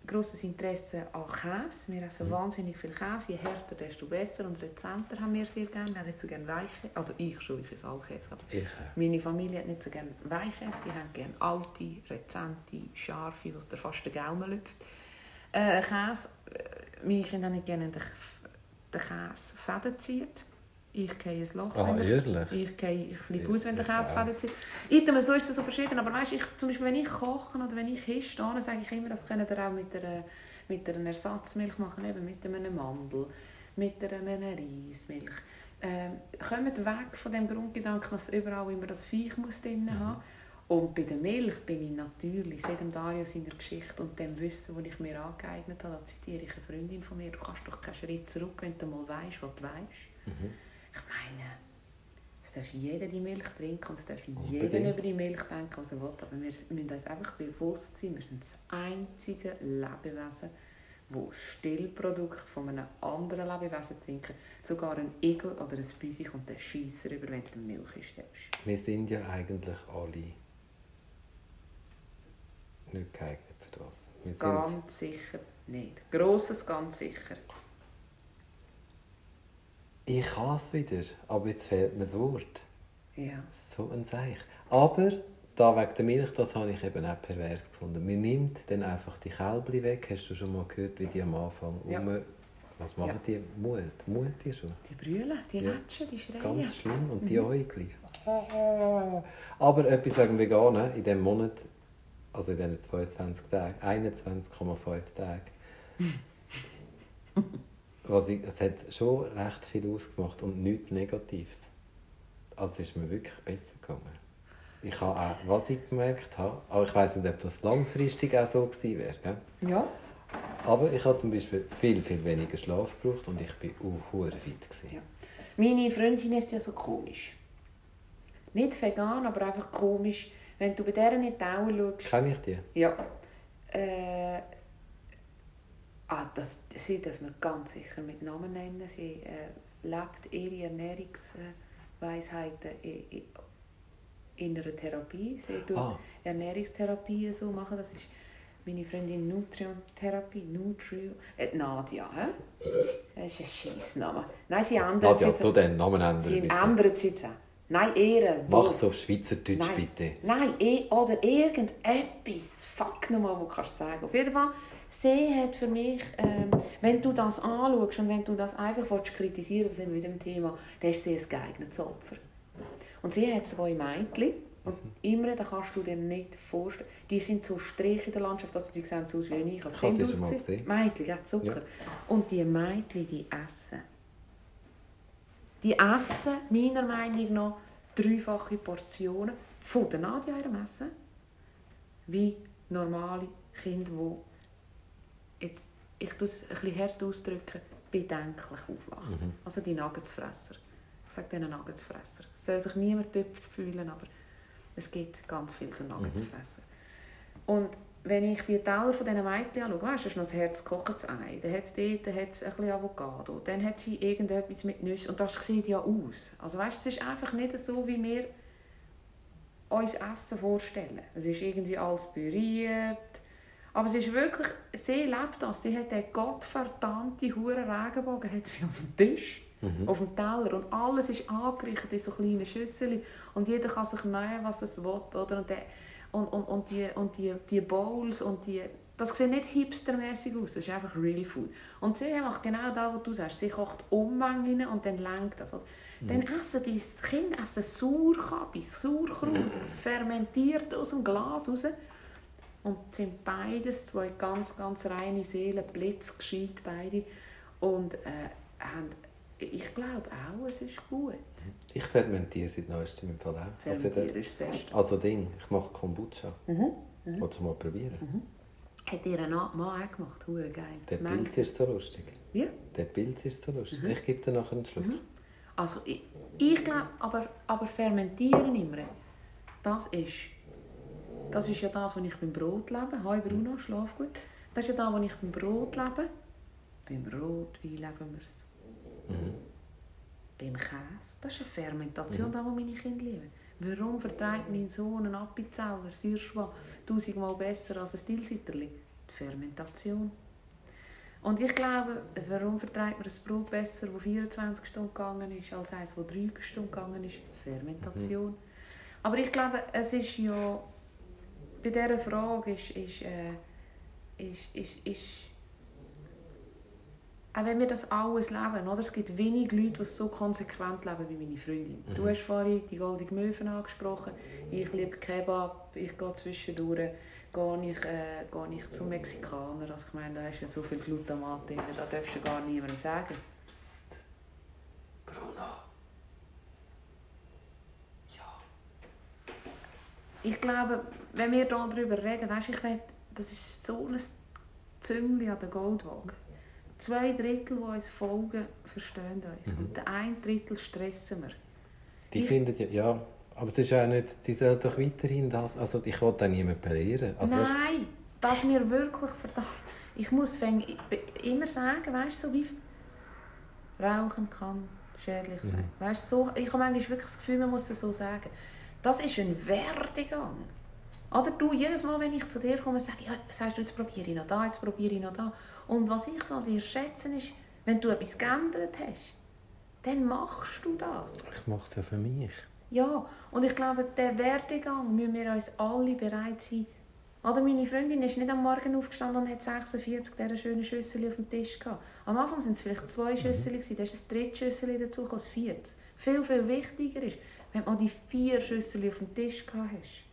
grosses Interesse an Käse. Wir essen wahnsinnig viel Käse. Je härter, desto besser und rezenter haben wir sehr gerne. Wir haben nicht so gerne Weiche. Also ich schon, ich finde Allkäse. Aber äh, meine Familie hat nicht so gerne Weichkäse. Die haben gerne alte, rezente, scharfe, was der fast den Gaumen lüpft. Äh, Käse, äh, meine Kinder haben nicht gerne, K- der Käse Fäden zieht. Ich gehe ein Loch. Ah, der- ehrlich? Ich, gehe, ich flippe aus, wenn der ich Käse auch. Fäden zieht. Item, so ist es so verschieden. Aber weißt, ich, zum Beispiel, wenn ich koche oder wenn ich dann sage ich immer, das könnt ihr auch mit einer, mit einer Ersatzmilch machen, eben mit einem Mandel, mit einer Reismilch. Ähm, kommt weg von dem Grundgedanken, dass überall immer das Viech muss drin Mhm. haben Und bei der Milch bin ich natürlich, seit dem Dario seiner Geschichte und dem Wissen, das ich mir angeeignet habe, da zitiere ich eine Freundin von mir, du kannst doch keinen Schritt zurück, wenn du mal weißt, was du weißt. Mhm. Ich meine, es darf jeder die Milch trinken und es darf jeder über die Milch denken, was er will. Aber wir müssen uns einfach bewusst sein, wir sind das einzige Lebewesen, wo Stillprodukt von einem anderen Lebewesen trinken. Sogar ein Igel oder ein Büsi kommt der Scheisser über, wenn du Milch einstellst. wir sind ja eigentlich alle nicht geeignet für das. Wir Ganz sicher nicht. Grosses ganz sicher. Ich kann es wieder, aber jetzt fehlt mir das Wort. Ja. So ein Seich. Aber da wegen der Milch, das habe ich eben auch pervers gefunden. Man nimmt dann einfach die Kälbchen weg. Hast du schon mal gehört, wie die am Anfang Ja. um... Was machen Ja. die? Mut? Mut die schon? Die brüllen, die Ja. Lätschen, die schreien. Ganz schlimm. Und Mhm. die Äugli. [laughs] Aber etwas sagen Veganen in diesem Monat, also in diesen 22 Tagen, 21,5 Tage, [laughs] was ich, es hat schon recht viel ausgemacht und nichts Negatives. Also es ist mir wirklich besser gegangen. Ich habe auch, was ich gemerkt habe, aber ich weiß nicht, ob das langfristig auch so gewesen wäre. Gell? Ja. Aber ich habe zum Beispiel viel, viel weniger Schlaf gebraucht und ich bin auch fit. Gewesen. Ja. Meine Freundin ist ja so komisch. Nicht vegan, aber einfach komisch. Wenn du bei der die Augen schaust, Kenne ich die? ja, äh, ah, das, sie dürfen wir ganz sicher mit Namen nennen. Sie äh, lebt ihre Ernährungsweisheiten in, in, in einer Therapie. Sie tut Ah. Ernährungstherapien so machen. Das ist meine Freundin Nutrion-Therapie. Nutrio. Äh, Nadia, hä? Das ist ein Scheissname. Nein, sie ändert Nadja, es du den Namen ändern Sie ändert es jetzt. Nein, Ehre. Mach es auf Schweizerdeutsch Nein. bitte. Nein, eh, oder irgendetwas. Fuck nochmal, was du kannst sagen. Auf jeden Fall, sie hat für mich, ähm, wenn du das anschaust und wenn du das einfach willst, kritisieren willst, mit dem Thema, dann ist sie ein geeignetes Opfer. Und sie hat zwei Mädchen. Und immer, da kannst du dir nicht vorstellen, die sind so Striche in der Landschaft, also die sehen so aus wie ich als Kind sie ausgesehen. gesehen. Mädchen, ja, Zucker. Ja. Und die Mädchen, die essen. Die essen meiner Meinung nach dreifache Portionen von der Nadia ihrem Essen, wie normale Kinder, die jetzt, ich tue es ein bisschen hart ausdrücken, bedenklich aufwachsen. Mhm. Also die Nuggetsfresser. Ich sage denen Nuggetsfresser. Es soll sich niemand getöpft fühlen, aber es gibt ganz viele so Nuggetsfresser. Und wenn ich die Teller von diesen Mädchen anschaue, weißt du, da ist noch ein Herz gekochtes Ei, dann hat es dort dann hat's ein bisschen Avocado, dann hat sie irgendetwas mit Nüssen und das sieht ja aus. Also weißt, du, es ist einfach nicht so, wie wir uns Essen vorstellen. Es ist irgendwie alles püriert, aber es ist wirklich, sie lebt das, sie hat den gottverdammten Huren Regenbogen hat sie auf dem Tisch. Mhm. Auf dem Teller. Und alles ist angerichtet in so kleinen Schüsseln. Und jeder kann sich nehmen, was er will. Oder? Und, der, und, und, und, die, und die, die Bowls und die... Das sieht nicht hipstermäßig aus, das ist einfach Real Food. Und sie macht genau das, was du sagst. Sie kocht Ummengen und dann lenkt das. Mhm. Dann essen die Kinder essen Sauerkabis, Sauerkraut, [clears throat] fermentiert aus dem Glas raus. Und sind beides zwei ganz, ganz reine Seelen, blitzgescheit beide. Und äh, haben ich glaube auch, es ist gut. Ich fermentiere seit neuestem im Fall auch. Fermentieren also, ist das Beste. Also Ding, ich mache Kombucha. Mhm. Mhm. Willst du mal probieren? Mhm. Hat ihr einen Mann auch gemacht? Hure geil. Der Pilz ist so lustig. Ja? Der Pilz ist so lustig. Mhm. Ich gebe dir nachher einen Schluck. Mhm. Also ich, ich glaube, aber, aber fermentieren immer, das ist, das ist ja das, was ich beim Brot lebe. Hi Bruno, schlaf gut. Das ist ja das, was ich beim Brot lebe. Beim Rotwein leben wir es. Mhm. Beim Käse, das ist eine Fermentation, mhm. da, wo meine Kinder lieben. Warum verträgt mein Sohn einen Appenzeller, Süßschwa, tausendmal besser als ein Stilsitterli? Die Fermentation. Und ich glaube, warum verträgt man ein Brot besser, das 24 Stunden gegangen ist, als eines, das 3 Stunden gegangen ist? Fermentation. Mhm. Aber ich glaube, es ist ja, bei dieser Frage ist, ist, äh, ist, ist, ist auch wenn wir das alles leben, oder? es gibt wenig Leute, die so konsequent leben wie meine Freundin. Mhm. Du hast vorhin die Goldige Möwen angesprochen. Ich liebe Kebab, ich gehe zwischendurch gehe ich, äh, gehe ich zum Mexikaner. Also ich meine, da ist ja so viel Glutamat drin, da darfst du gar niemandem sagen. Psst. Bruno. Ich glaube, wenn wir darüber reden, weißt, ich will, das ist so ein Züngli an der Goldwaage zwei Drittel, die uns folgen, verstehen uns. Mhm. Und der ein Drittel stressen wir. Die ich, finden ja, ja, aber es ist auch nicht, die sollen doch weiterhin das, also ich will da niemanden belehren. Also, Nein, weißt, das ist mir wirklich verdammt. Ich muss fäng, immer sagen, weißt du, so wie Rauchen kann schädlich sein. Mhm. Weißt, so, ich habe manchmal wirklich das Gefühl, man muss es so sagen. Das ist ein Werdegang. Oder du, jedes Mal, wenn ich zu dir komme, sage ja, sagst du, jetzt probiere ich noch da, jetzt probiere ich noch da. Und was ich so an dir schätze, ist, wenn du etwas geändert hast, dann machst du das. Ich mache es ja für mich. Ja, und ich glaube, der Werdegang müssen wir uns alle bereit sein. Oder meine Freundin ist nicht am Morgen aufgestanden und hat 46 dieser schönen Schüssel auf dem Tisch gehabt. Am Anfang waren es vielleicht zwei Schüssel, mhm. dann ist das dritte Schüssel dazu, das vierte. Viel, viel wichtiger ist, wenn du die vier Schüssel auf dem Tisch gehabt hast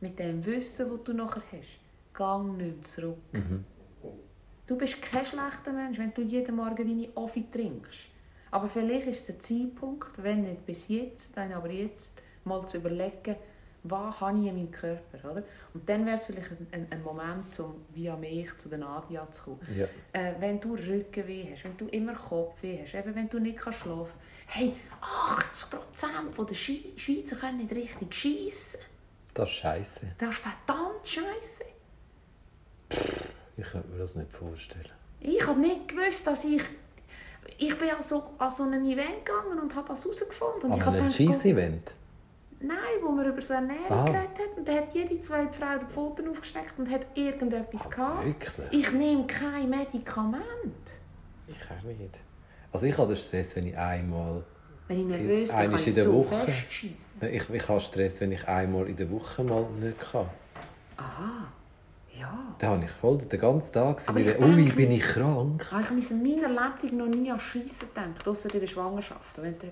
mit dem Wissen, das du nachher hast, gang nicht mehr zurück. Mhm. Du bist kein schlechter Mensch, wenn du jeden Morgen deine Offi trinkst. Aber vielleicht ist es ein Zeitpunkt, wenn nicht bis jetzt, dann aber jetzt, mal zu überlegen, was habe ich in meinem Körper, oder? Und dann wäre es vielleicht ein, ein, ein, Moment, um via mich zu der Nadia zu kommen. Ja. Äh, wenn du Rückenweh hast, wenn du immer Kopfweh hast, eben wenn du nicht schlafen kannst. Hey, 80% der Schweizer können nicht richtig schiessen. Das ist scheiße. Das ist verdammt scheiße. Ich könnte mir das nicht vorstellen. Ich habe nicht gewusst, dass ich. Ich bin an so, an so ein Event gegangen und habe das herausgefunden. An ein Scheiß-Event? Nein, wo man über so Ernährung Aha. geredet hat. Und da hat jede zweite Frau die Pfoten aufgesteckt und hat irgendetwas Ach, gehabt. Wirklich? Ich nehme kein Medikament. Ich auch nicht. Also ich habe den Stress, wenn ich einmal wenn ich nervös bin, kann ich in der so Woche. Ich, ich habe Stress, wenn ich einmal in der Woche mal nicht kann. Aha. Ja. Da habe ich voll den ganzen Tag. Aber ich denke, ui, bin ich krank. Ich habe in meiner Lebenswelt noch nie an Scheissen gedacht, außer in der Schwangerschaft. Wenn du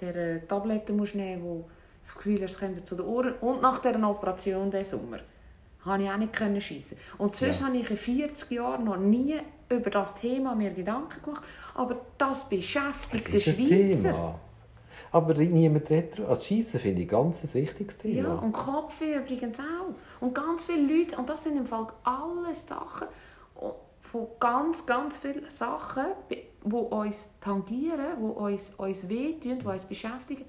diese, Tabletten musst nehmen musst, das Gefühl es kommt zu den Ohren. Und nach dieser Operation diesen Sommer habe ich auch nicht schiessen. Und sonst ja. habe ich in 40 Jahren noch nie über das Thema mir Gedanken gemacht. Aber das beschäftigt den Schweizer. Thema. Aber niemand redet Also Schießen finde ich ganz ein wichtiges Thema. Ja, und Kopfweh übrigens auch. Und ganz viele Leute, und das sind im Fall alles Sachen, von ganz, ganz vielen Sachen, die uns tangieren, die uns, uns wehtun, die uns beschäftigen,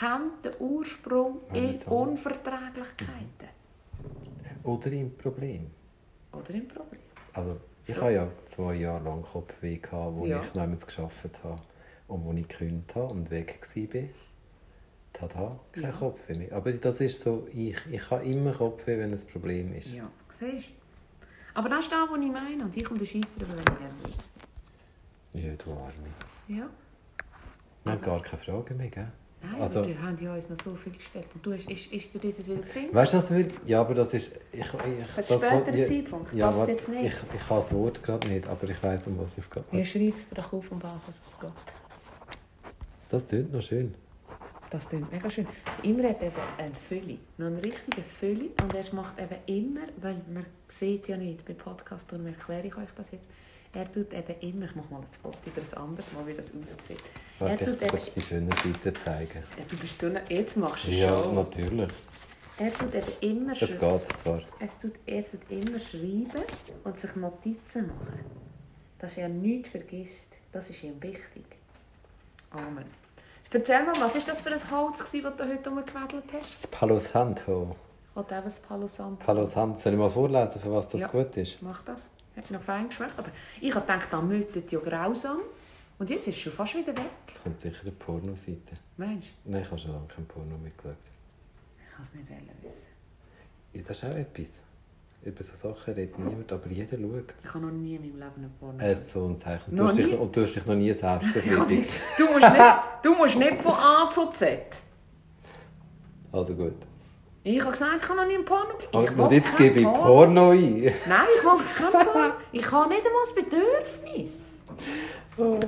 haben den Ursprung in Unverträglichkeiten. Oder im Problem. Oder im Problem. Also, ich hatte ja zwei Jahre lang Kopfweh, wo ja. ich noch gearbeitet habe und wo ich gekündigt habe und weg war. Tada, kein ja. Kopfweh mehr. Aber das ist so, ich, ich habe immer Kopfweh, wenn es ein Problem ist. Ja, siehst du. Aber das ist das, was ich meine. Und ich komme den Scheisser über, wenn ich gerne Ja, du Arme. Ja. Wir haben gar keine Fragen mehr, gell? Nein, Also- aber die haben ja uns noch so viel gestellt. Und du hast, ist, ist dir dieses wieder gesehen? Weißt du, das wird. Ja, aber das ist. Ich, ich, das Ein späterer Zeitpunkt. Ja, Passt jetzt nicht. Ich, ich habe das Wort gerade nicht, aber ich weiß, um was es geht. Ja, schreibst du doch auf, um was es geht. Das klingt noch schön. Das klingt mega schön. Immer hat eben eine Fülle, noch eine richtige Fülle. Und er macht eben immer, weil man sieht ja nicht beim Podcast, darum erkläre ich euch das jetzt. Er tut eben immer, ich mache mal das Foto über ein anderes Mal, wie das aussieht. Er Warte, tut ich eben, die schöne Seite zeigen. ja, du bist so eine, jetzt machst du es Ja, schon. natürlich. Er tut eben immer Das schreiben. geht zwar. Es tut, er tut immer schreiben und sich Notizen machen. Dass er nichts vergisst. Das ist ihm wichtig. Amen. Erzähl mal, was war das für ein Holz, gewesen, das du heute umgewedelt hast? Das Palo Santo. Oder eben das Palo Santo. Palo Santo. Soll ich mal vorlesen, für was das Ja. gut ist? Mach das. Hat noch fein geschmeckt. Aber ich habe gedacht, das mütet ja grausam. Und jetzt ist es schon fast wieder weg. Das kommt sicher eine Pornoseite. Meinst du? Nein, ich habe schon lange kein Porno mitgeschaut. Ich kann es nicht wissen. Ja, das ist auch etwas. Über so Sachen redet niemand, aber jeder schaut. Ich habe noch nie in meinem Leben einen Porno Äh, so ein Zeichen. Du, hast dich, und du hast dich noch nie selbst [laughs] befriedigt. Du musst nicht, du musst nicht von A zu Z. Also gut. Ich habe gesagt, ich habe noch nie einen Porno gegeben. Und, jetzt gebe ich Porno ein. Nein, ich will keinen Porno. Ich habe nicht einmal das Bedürfnis. Oh,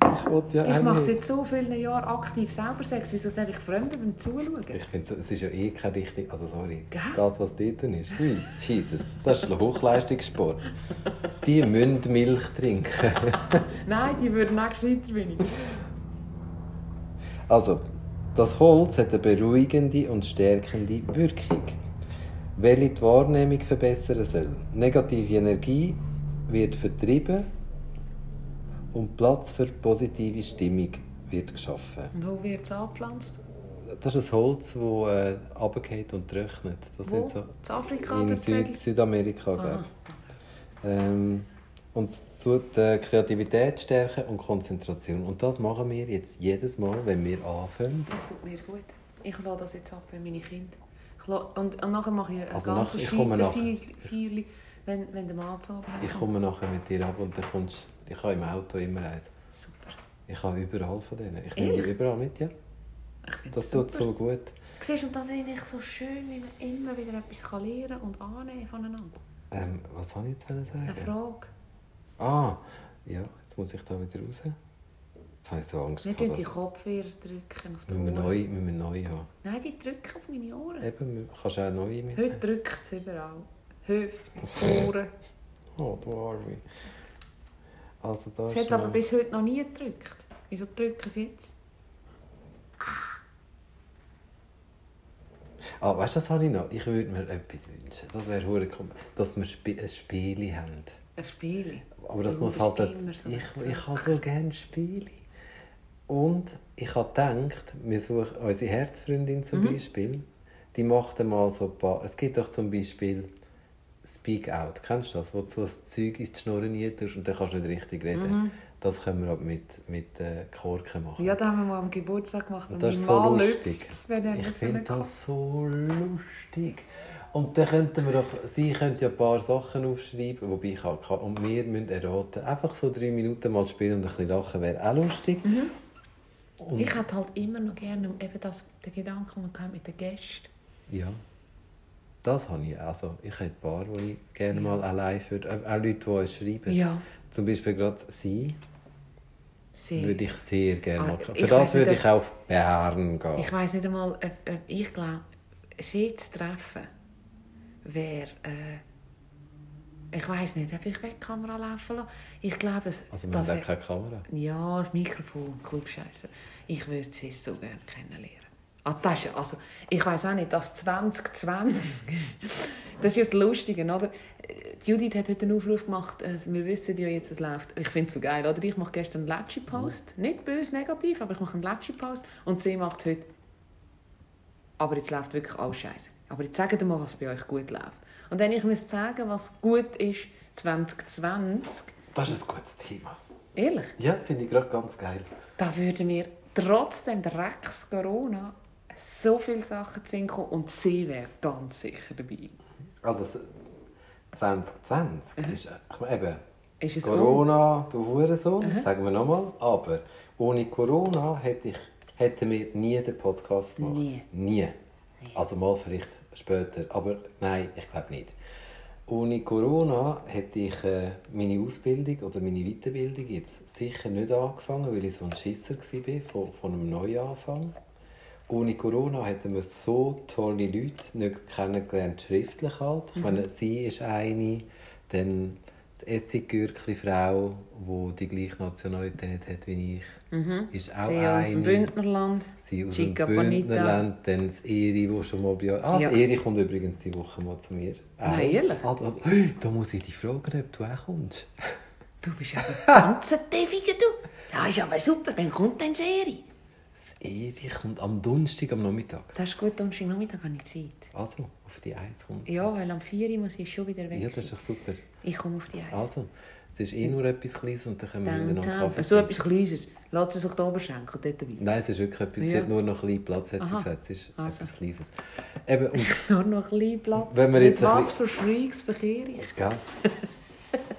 ich ja Ich mache seit so vielen Jahren aktiv selber Sex. Wieso soll ich Fremden beim Zuschauen? Ich finde, es ist ja eh kein richtig... Also sorry, Gell? das, was dort ist, hm, Jesus, das ist Hochleistungssport. Die müssen Milch trinken. [laughs] Nein, die würden auch gescheiter ich. Also, das Holz hat eine beruhigende und stärkende Wirkung, welche die Wahrnehmung verbessern soll. Negative Energie wird vertrieben und Platz für positive Stimmung wird geschaffen. Und wo wird es angepflanzt? Das ist ein Holz, das äh, runterfällt und trocknet. Das Wo? sind so In Afrika in Süd Südamerika, glaube ich. Ähm, und die Kreativität stärken und Konzentration. Und das machen wir jetzt jedes Mal, wenn wir anfangen. Das tut mir gut. Ich lasse das jetzt ab, wenn meine Kinder... Lasse, und, und nachher mache ich ein Also ganzes Scheiterfeierli, wenn, wenn der Mann zu Abend Ich komme nachher mit dir ab und dann kommst Ich habe im Auto immer eins. Super. Ich habe überall von denen. Ich nehme die überall mit, ja. Das das tut super. so gut. Siehst du, und das finde ich so schön, wie man immer wieder etwas lernen und annehmen voneinander. Ähm, was soll ich jetzt sagen? Eine Frage. Ah, ja, jetzt muss ich da wieder raus. Jetzt habe ich so Angst. Wir drücken die Kopfhörer drücken auf die Müssen wir neu, müssen wir neu haben. Nein, die drücken auf meine Ohren. Eben, kannst du auch neue mit? Heute drückt es überall. Hüfte, Ohren. [laughs] Oh, du Arme. Also da Es hat aber bis heute noch nie gedrückt. Wieso drücken sie jetzt? Ah, weißt du, was habe ich noch? Ich würde mir etwas wünschen. Das wäre cool, dass wir ein Spiel haben. Ein Spiel. Aber das muss halt... so ich, ich habe so gerne Spiele. Und ich habe gedacht, wir suchen unsere Herzfreundin zum Mhm. Beispiel. Die macht mal so ein paar... Es gibt doch zum Beispiel Speak Out. Kennst du das? Wo du so ein Zeug in die Schnur rein tust und dann kannst du nicht richtig reden. Das können wir aber mit, mit äh, Korken machen. Mhm. Ja, das haben wir mal am Geburtstag gemacht. Und das ist so lustig. er Ich finde das so lustig. Und dann könnten wir doch, sie könnte ja ein paar Sachen aufschreiben, wobei ich auch kann, und wir müssen erraten. Einfach so drei Minuten mal spielen und ein bisschen lachen wäre auch lustig. Mhm. Und, Ich hätte halt immer noch gerne eben das, den Gedanken, mit den Gästen. ja, das habe ich. Also ich hätte ein paar, die ich gerne mal allein würde. Auch Leute, die uns schreiben. Ja. Zum Beispiel gerade sie Sehr. würde ich sehr gerne Ah, machen. ich Für das nicht, würde ob- ich auf Bern gehen. Ich weiß nicht einmal, ich glaube, sie zu treffen wäre. Äh, ich weiß nicht, ob ich Webkamera laufen lassen. Ich glaube, es, also wir das haben keine Kamera. Ja, das Mikrofon, Clubscheiße. Ich würde sie so gerne kennenlernen. Ah, das ist, also, ich weiß auch nicht, das 2020, das ist jetzt lustig, oder? Judith hat heute einen Aufruf gemacht, äh, wir wissen ja jetzt, es läuft. Ich finde es so geil, oder? Ich mache gestern einen Letschi-Post, nicht böse, negativ, aber ich mache einen Letschi-Post und sie macht heute, aber jetzt läuft wirklich alles scheiße. Aber jetzt sagt mal, was bei euch gut läuft. Und wenn ich müsste sagen, was gut ist 2020, Das ist ein gutes Thema. ehrlich, Ja, finde ich gerade ganz geil. da würden mir trotzdem Drecks Corona so viele Sachen zu kommen und sie wäre ganz sicher dabei. Also s- 2020 ist, äh, eben, Ist Corona, du Hurensohn, Aha. sagen wir nochmal. Aber ohne Corona hätte ich, hätten wir nie den Podcast gemacht. Nie. Nie. Also mal vielleicht später. Aber nein, ich glaube nicht. Ohne Corona hätte ich äh, meine Ausbildung oder meine Weiterbildung jetzt sicher nicht angefangen, weil ich so ein Schisser war von, von einem Neuanfang. Ohne Corona hätten wir so tolle Leute nicht kennengelernt, schriftlich halt. Ich meine, sie ist eine, dann die Essiggürkli-Frau, die die gleiche Nationalität hat wie ich, ist auch Sie eine. aus dem Bündnerland. Sie aus Chica dem Bonita. Bündnerland, dann das Eri, wo schon mal bei uns... Ah, Ja. das Eri kommt übrigens die Woche mal zu mir. Nein, ehrlich? Ah, da, da muss ich dich fragen, ob du auch kommst. [laughs] Du bist ganz ein Teffiger, du. Das ist aber super. Wann kommt denn Serie? Das Eri kommt am Donnerstag am Nachmittag. Das ist gut, am Nachmittag habe ich Zeit. Also, auf die Eins kommt. Ja, weil am 4 Uhr muss ich schon wieder weg Ja, das ist doch super. Ich komme auf die Eis. Also, es ist eh nur etwas Kleines und dann können wir miteinander Downtown. Kaffee So etwas Kleines. Lass sie sich da oben schenken, dort dabei. Nein, es ist wirklich etwas, sie Ja. hat nur noch ein bisschen Platz, hat sie Aha. gesagt. Es ist Also. etwas Kleines. Eben, und, Es ist nur noch ein Platz. Wenn wir Mit jetzt ein was für Schrägs verkehre ich? gell?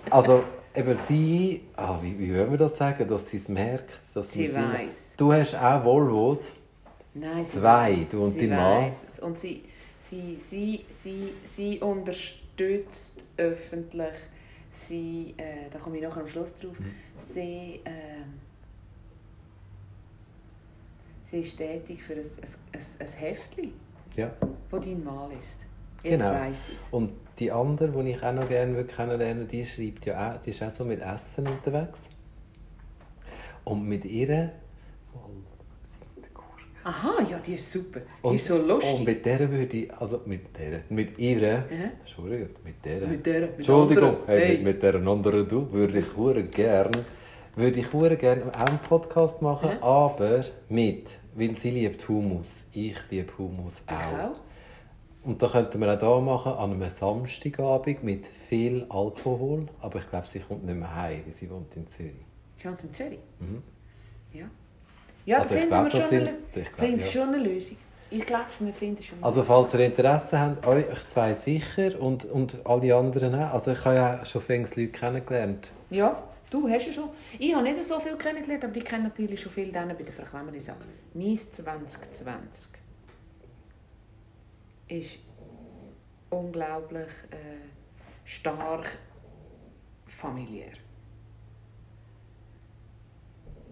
Also, eben sie, ah, wie, wie wollen wir das sagen, dass sie es merkt? Dass Sie wir weiss. Du hast auch Volvos. Nein, sie Zwei, weiss, du und sie dein Mann. weiss es. Und sie, sie, sie, sie, sie unterstützt öffentlich. Sie, äh, da komme ich nachher am Schluss drauf. Mhm. Sie, äh, sie ist tätig für ein, ein, ein, Heftchen, Ja. das dein Mann ist. Jetzt Genau. weiss ich es. Und die andere, die ich auch noch gerne kennenlernen würde, die schreibt ja auch, die ist auch so mit Essen unterwegs. Und mit ihr... Aha, ja, die ist super. Die Und, ist so Und lustig. mit der würde ich, also mit der, mit ihr, Ja. Entschuldigung, mit der, Mit der, mit Entschuldigung, hey, Hey. mit, mit der anderen du, würde ich hure gern, würde ich hure gern auch einen Podcast machen, Ja. aber mit, weil sie liebt Hummus, ich liebe Hummus Ich auch. auch. Und da könnten wir auch hier machen, an einem Samstagabend mit viel Alkohol, aber ich glaube, sie kommt nicht mehr heim, weil sie wohnt in Zürich. Sie wohnt in Zürich. Mhm. Ja. Ja, Also finden wir das schon, sind- eine, ich glaub, ja. schon eine Lösung. Ich glaube, wir finden schon eine Also falls ihr Interesse habt, euch zwei sicher und, und alle anderen auch. Also ich habe ja schon viele Leute kennengelernt. Ja, du hast ja schon. Ich habe nicht so viel kennengelernt, aber ich kenne natürlich schon viel denen bei der verklemmernden Sache. Mies 2020 ist unglaublich äh, stark familiär.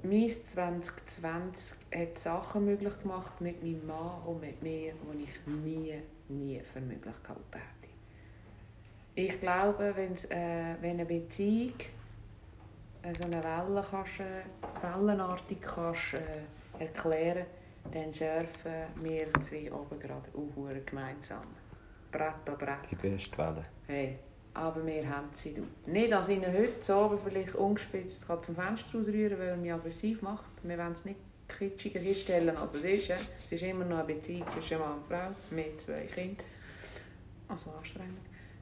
Mies 2020 hat Sachen möglich gemacht mit meinem Mann und mit mir, die ich nie, nie für möglich gehalten hätte. Ich glaube, wenn's, äh, wenn eine Beziehung äh, so eine Welle kannst, äh, wellenartig kannst, äh, erklären dann surfen wir zwei oben gerade auch gemeinsam. Brett an Brett. Die beste Welle. Hey, aber wir haben sie. Nicht, dass ich ihn heute so aber vielleicht ungespitzt zum Fenster rausrühren, weil er mich aggressiv macht. Wir wollen es nicht kitschiger hinstellen, als es ist. Es ist immer noch eine Beziehung zwischen Mann und Frau mit zwei Kindern. Also anstrengend.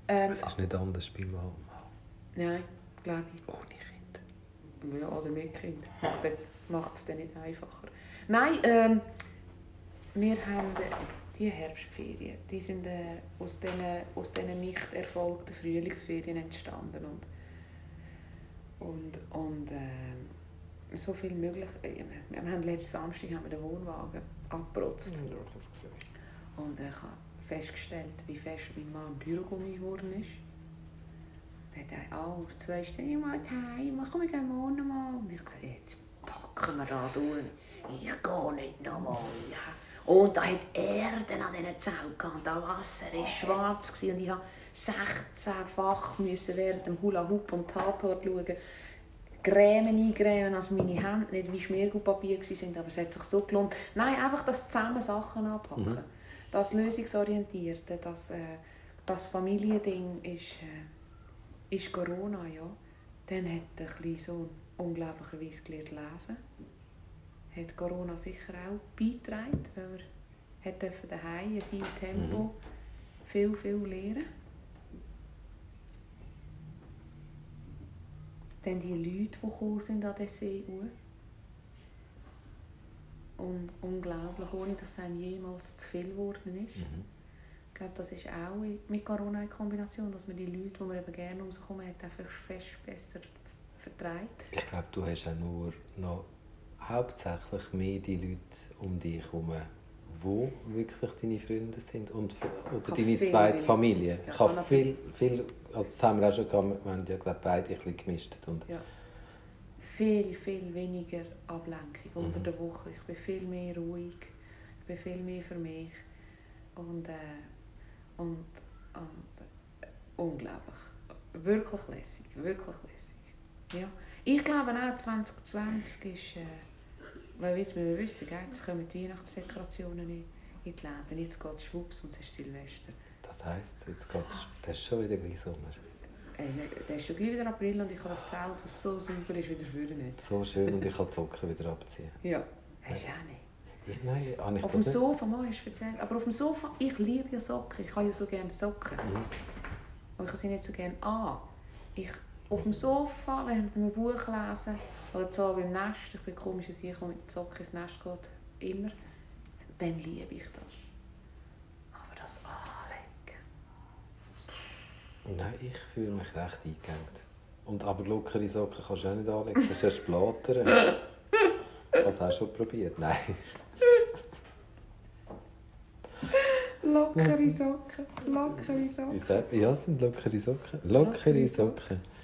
Ähm, Es ist nicht anders bei Mann und Mann. nein, glaube ich. Ohne Kind. Ja, oder mit Kind. Macht es dann nicht einfacher. Nein, ähm, wir haben die Herbstferien, die sind äh, aus diesen aus diesen nicht erfolgten Frühlingsferien entstanden. Und, und, und äh, so viel möglich. Äh, wir wir haben letzten Samstag haben wir den Wohnwagen abgeprotzt. Und ich habe festgestellt, wie fest mein Mann Bürogummi geworden ist. Dann hat er auch zwei Stunden, muss heim, komm, ich gehe morgen mal. Und ich gesagt, jetzt packen wir da durch. Ich gehe nicht nochmal. Ja. Und da hat Erde an diesen Zaun gehabt. Das Wasser war schwarz gewesen. und ich musste 16-fach müssen während dem Hula Hoop und Tatort schauen. Grämen eingrämen, also meine Hände nicht wie Schmiergelpapier waren, aber es hat sich so gelohnt. Nein, einfach das zusammen Sachen anpacken. Das Lösungsorientierte, das, äh, das Familiending ist, äh, ist Corona, ja. Dann hat der kleine Sohn unglaublicherweise gelernt lesen. Hat Corona sicher auch beigetragen, weil hat dürfen daheim in seinem Tempo viel, viel lernen. Dann die Leute, die gekommen sind an den See. Und unglaublich, ohne dass es einem jemals zu viel geworden ist. Ich glaube, das ist auch mit Corona in Kombination, dass man die Leute, die man eben gerne um sich herum hat, einfach fest besser vertreibt. Ich glaube, du hast auch nur noch hauptsächlich mehr die Leute um dich herum, wo wirklich deine Freunde sind und, oder deine zweite Familie. Ich habe viel, viel, also das haben wir auch schon gehabt, wir haben ja glaube beide ein bisschen gemischt. Und Ja. Viel, viel weniger Ablenkung unter Mhm. der Woche. Ich bin viel mehr ruhig. Ich bin viel mehr für mich. Und, äh, und, und äh, unglaublich. Wirklich lässig. Wirklich lässig. Ja. Ich glaube auch 2020 ist... Äh, weil jetzt müssen wir wissen, gell, jetzt kommen die Weihnachtsdekorationen in, die Läden. Jetzt geht es schwupps und es ist Silvester. das heisst, jetzt das ist schon wieder gleich Sommer. Äh, der ist schon gleich wieder April und ich habe das Zelt, das so super ist, wieder führen nicht. So schön und ich kann die Socken wieder abziehen. Ja. Hast du auch nicht? Ja, nein, habe ich Auf dem nicht? Sofa, mal hast du erzählt. Aber auf dem Sofa, ich liebe ja Socken. Ich habe ja so gerne Socken. Mhm. Aber ich habe sie nicht so gerne an. Ich, auf dem Sofa, während einem Buch lesen, oder so beim Nest, ich bin komisch, dass ich mit Socken ins Nest geht, immer, dann liebe ich das. Aber das Anlegen. Nein, ich fühle mich recht eingegangen. Und aber lockere Socken kannst du auch nicht anlegen, das ist erst Blattern. Das hast du schon probiert? Nein. Lockere Socken, lockere Socken. Ja, es sind lockere Socken. Lockere Lockere Socken.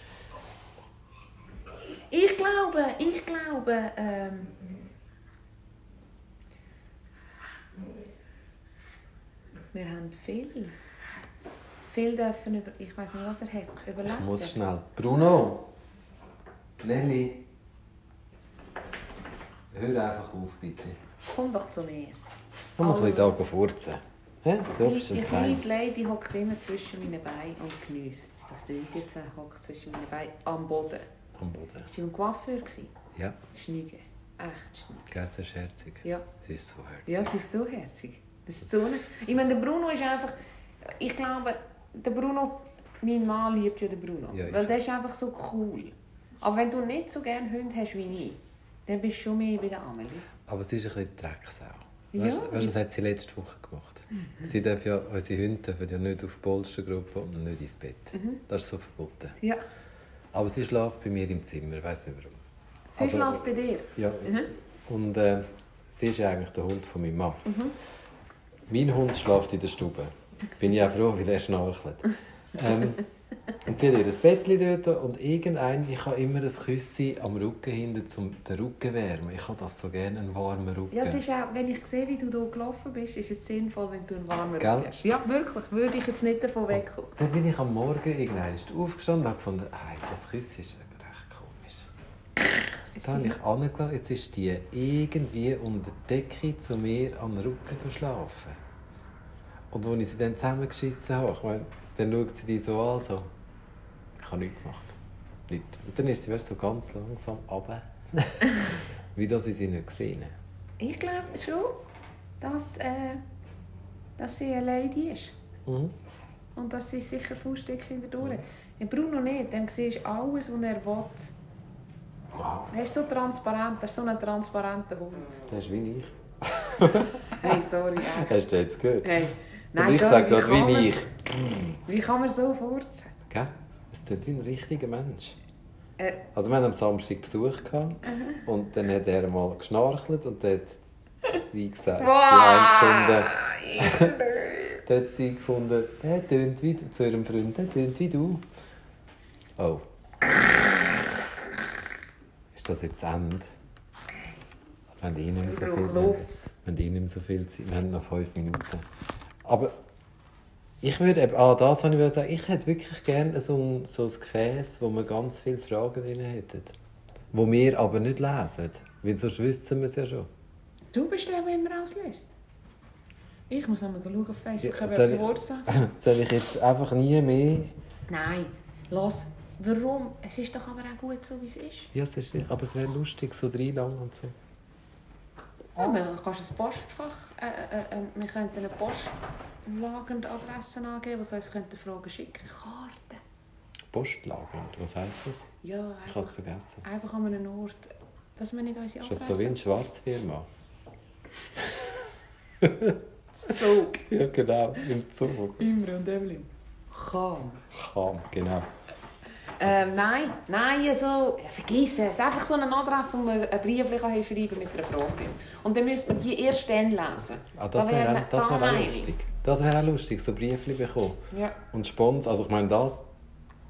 Ich glaube, ich glaube, ähm, wir haben viel. Viel dürfen über, ich weiß nicht, was er hat, überlegt. Ich muss schnell. Bruno! Nelly! Hör einfach auf, bitte. Komm doch zu mir. Komm mal ein bisschen furzen. Hä? So Die, bist kleine Lady hockt immer zwischen meinen Beinen und genießt. Das tönt jetzt, er hockt zwischen meinen Beinen am Boden. Am Boden. Sie im Coiffeur? Ja, Schnüge. Echt Schnüge. gell, das ist herzig. Ja. Sie ist so herzig. Ja, sie ist so herzig. Das ist so eine... Ich meine, der Bruno ist einfach... Ich glaube, der Bruno... Mein Mann liebt ja den Bruno. Ja, weil der ist einfach so cool. Aber wenn du nicht so gerne Hunde hast wie ich, dann bist du schon mehr bei der Amelie. Aber sie ist ein bisschen Drecksau. Ja. Weißt, weißt, du, das hat sie letzte Woche gemacht. Sie dürfen ja, unsere Hunde dürfen ja nicht auf die Polstergruppe und nicht ins Bett. Mhm. Das ist so verboten. Ja. Aber sie schläft bei mir im Zimmer, ich weiß nicht warum. Sie Also- schläft bei dir. Ja, Mhm. und äh, sie ist eigentlich der Hund von meinem Mann. Mhm. Mein Hund schläft in der Stube. Bin ich auch froh, weil er schnarchelt. [laughs] Ähm, und sie hat ihr Bettchen dort und irgendein, ich habe immer ein Küsschen am Rücken hinten, um den Rücken wärmen. Ich habe das so gerne, einen warmen Rücken. Ja, es ist auch, wenn ich sehe, wie du hier gelaufen bist, ist es sinnvoll, wenn du einen warmen Gell? Rücken hast. Ja, wirklich. Würde ich jetzt nicht davon wegkommen. Dann bin ich am Morgen irgendwann aufgestanden und habe gefunden, hey, das Küsschen ist recht komisch. Dann habe ich angelassen, jetzt ist die irgendwie unter der Decke zu mir am Rücken geschlafen. Und als ich sie dann zusammengeschissen habe, ich meine, dann schaut sie die so an, so. Ich habe nichts gemacht. Nicht. Und dann ist sie weißt, so ganz langsam runter. [laughs] Wie das ich sie nicht gesehen. Ich glaube schon, dass, äh, dass sie eine Lady ist. Mhm. Und dass sie sicher Fußstück hinter durch hat. Ja, Bruno nicht. Dem siehst alles, was er will. Wow. Er ist so transparent. Er ist so ein transparenter Hund. Das ist wie ich. Hey, sorry. [laughs] Hast du jetzt gehört? Hey. Und Nein, ich sorry, sage wie gerade wie man- ich. Wie kann man so furzen? Gell? Es tut wie ein richtiger Mensch. Äh, Also wir hatten am Samstag Besuch gehabt, und dann hat er mal geschnarchelt und dann hat sie gesagt, die eine gefunden, [laughs] dann hat sie gefunden, der tönt wie du, zu ihrem Freund, der tönt wie du. Oh. Ist das jetzt das Ende? Haben eh Ich haben- wir haben eh nicht mehr so viel Zeit, wir haben noch fünf Minuten. Aber ich würde eben, ah, das wollte ich sagen, ich hätte wirklich gerne so ein, so ein Gefäß, wo wir ganz viele Fragen drin hätten. Wo wir aber nicht lesen. Weil sonst wüssten wir es ja schon. du bist der, der immer auslässt. Ich muss einmal schauen auf Facebook, Ja, soll ich- [laughs] Soll ich jetzt einfach nie mehr... Nein, los. Warum? Es ist doch aber auch gut so, wie es ist. Ja, es ist nicht, aber es wäre lustig, so drei lang und so. Ja, man kann ein Postfach, äh, äh, äh, wir könnten eine Postlageradresse angeben, was uns könnte Fragen schicken. Karten. Postlagernd, was heisst das? Ja, Ich habe es einfach, vergessen. einfach an einem Ort, dass wir nicht unsere Ist das Adresse... so wie eine Schwarzfirma? Zug. [laughs] Ja, genau, im Zug. Imre und Evelyn. Kam. Kam, genau. Ähm, nein, nein, also, ja, vergiss es. Einfach so eine Adresse, wo man einen Brief schreiben mit einer Frage. Und dann müsste man die erst dann lesen. Ah, das Da wäre wären auch, wär auch lustig. Das wäre auch lustig, so Briefchen bekommen. Ja. Und Spons, also ich meine, das,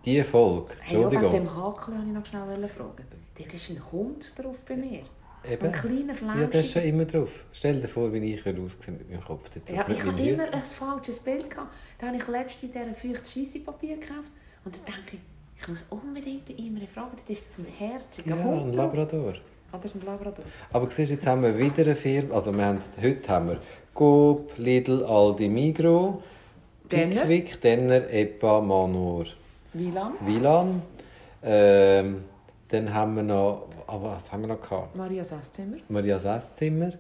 die Folge, Hey, ja, Entschuldigung, dem Hakel wollte ich noch schnell fragen. Dort ist ein Hund drauf bei mir. So Eben. ein kleiner ja, das ist schon immer drauf. Stell dir vor, wie ich aussehen mit meinem Kopf dort. Ja, ich habe immer ein falsches Bild gehabt. Da habe ich letztens in dieser feuchten Scheissepapier gekauft. Und dann denke ich, ich muss unbedingt Imre fragen, das ist das ein herziger Ja, Hund. ein. Labrador. Ah, das ist ein Labrador. Aber siehst, jetzt haben wir wieder eine Firma, also wir haben, heute haben wir Coop, Lidl, Aldi, Migro, Denner. Pickwick, Denner, EPA, Manor, Wie lang? Wilan. Ähm, dann haben wir noch, aber was haben wir noch gehabt? Marias Esszimmer. Marias Esszimmer.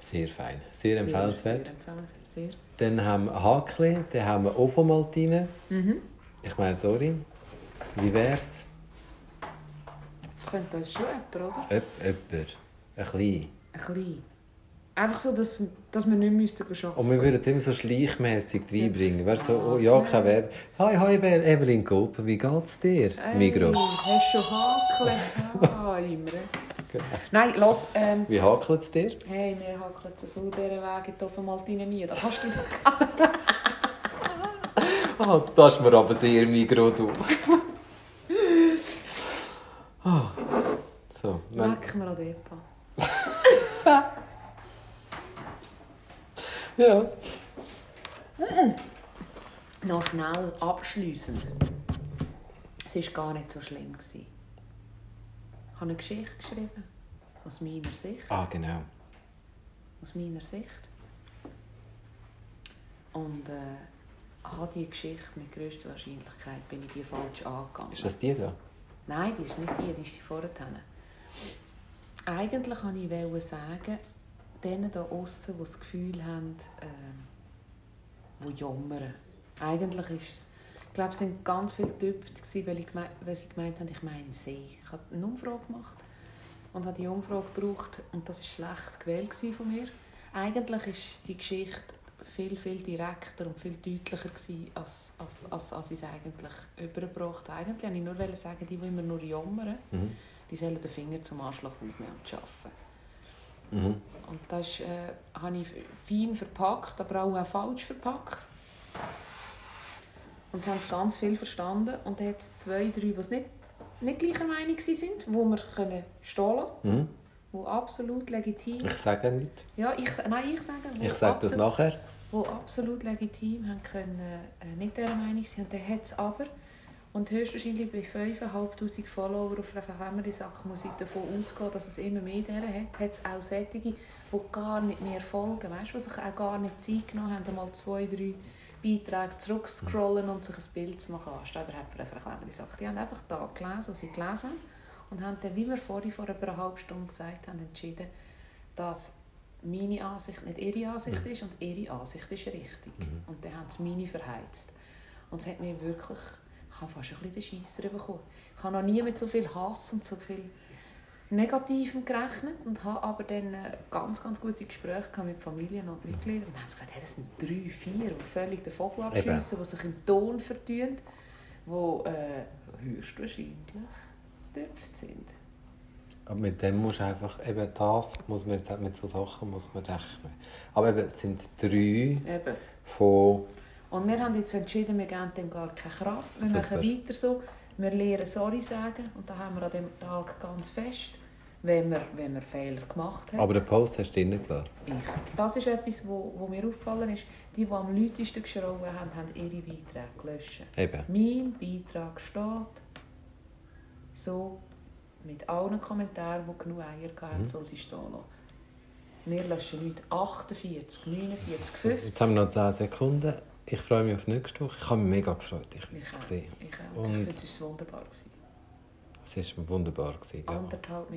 Sehr fein, sehr empfehlenswert. Sehr empfehlenswert, sehr. Dann haben wir Hakli, dann haben wir Ovomaltine. Mhm. Ich meine, sorry, wie wär's? Könnte das schon jemand, oder? Öpper, ein klein. Ein klein. Einfach so, dass, dass wir nicht müssten arbeiten Und wir würden es immer so schleichmässig reinbringen. Du, so, Ah, oh, ja, okay. kein Verb. Hi, hi, Evel- Evelyn Coop, wie geht's dir? Migros. Hast du schon Hakel? Ah, [laughs] Imre. Nein, los. Ähm, Wie hakelt es dir? hey, wir hakeln jetzt so diesen Weg in die Offenmaltine nie. Das hast du nicht. [laughs] Ah, das ist mir aber sehr Migros, du. [laughs] Ah. So, Leck mir an Depa. ja. Noch schnell abschliessend. Es war gar nicht so schlimm. gewesen. Ich habe eine Geschichte geschrieben. Aus meiner Sicht. Ah, genau. Aus meiner Sicht. Und äh, habe diese Geschichte mit größter Wahrscheinlichkeit bin ich die falsch angegangen. Ist das die da? Nein, die ist nicht die, die ist die vorher. Eigentlich wollte ich sagen, denen da außen, die das Gefühl haben, äh, die jammern. Eigentlich ist es, ich glaube, es waren ganz viele gewesen, weil, weil sie gemeint haben, ich meine sie. Ich habe eine Umfrage gemacht und habe die Umfrage gebraucht und das war schlecht gewählt von mir. Eigentlich ist die Geschichte viel, viel direkter und viel deutlicher gewesen, als, als, als, als ich es eigentlich übergebracht. Eigentlich wollte ich nur sagen, die, die immer nur jammern, Mhm. Die sollen den Finger zum Anschlag ausnehmen und arbeiten. Mhm. Und das äh, habe ich fein verpackt, aber auch, auch falsch verpackt. Und sie haben es ganz viel verstanden. Und dann hat es zwei, drei, die nicht, nicht gleicher Meinung waren, wo wir können stehen lassen Mhm. die absolut legitim Ich sage nicht. ja, ich, nein, ich sage, wo Ich sage das nachher. die absolut legitim haben können, äh, nicht dieser Meinung sein. Und dann hat es aber, und höchstwahrscheinlich bei 5'500 Follower auf der Kämmersack muss ich davon ausgehen, dass es immer mehr deren hat, hat es auch solche, die gar nicht mehr folgen, weißt, die sich auch gar nicht Zeit genommen haben, einmal zwei, drei Beiträge zurückscrollen und sich ein Bild zu machen, anstatt überhaupt für einen Kämmersack. Die haben einfach da gelesen, was sie gelesen haben und haben dann, wie wir vorhin vor etwa einer halben Stunde gesagt haben, entschieden, dass meine Ansicht nicht ihre Ansicht ist und ihre Ansicht ist richtig. Und dann haben sie meine verheizt. Und es hat mir wirklich, ich habe fast ein bisschen den Scheisser bekommen. Ich habe noch nie mit so viel Hass und so viel Negativem gerechnet und habe aber dann äh, ganz, ganz gute Gespräche mit Familien und Mitgliedern. Und dann haben sie gesagt, hey, das sind drei, vier, die völlig den Vogel abschiessen, die sich im Ton vertun, die äh, höchstwahrscheinlich gedöpft sind. Aber mit dem muss einfach, eben das muss man jetzt mit so Sachen muss man rechnen. Aber eben, es sind drei Eben. von, Und wir haben jetzt entschieden, wir geben dem gar keine Kraft. Wir Super. machen weiter so. Wir lernen Sorry sagen. Und da haben wir an dem Tag ganz fest, wenn wir, wenn wir Fehler gemacht haben. aber den Post hast du drinnen gelassen. ich. Das ist etwas, wo, wo mir aufgefallen ist. Die, die am lautesten geschrien haben, haben ihre Beiträge gelöscht. Eben. Mein Beitrag steht so mit allen Kommentaren, die genug Eier hatten, Mhm. um sie stehen zu lassen. Wir löschen nicht 48, 49, Jetzt 50. haben wir noch 10 Sekunden. Ich freue mich auf nächste Woche. Ich habe mich mega gefreut, dich Ich wieder zu sehen. Ich auch. Und- Ich finde, es war wunderbar. gewesen. Es war wunderbar. Gewesen, ja. Anderthalb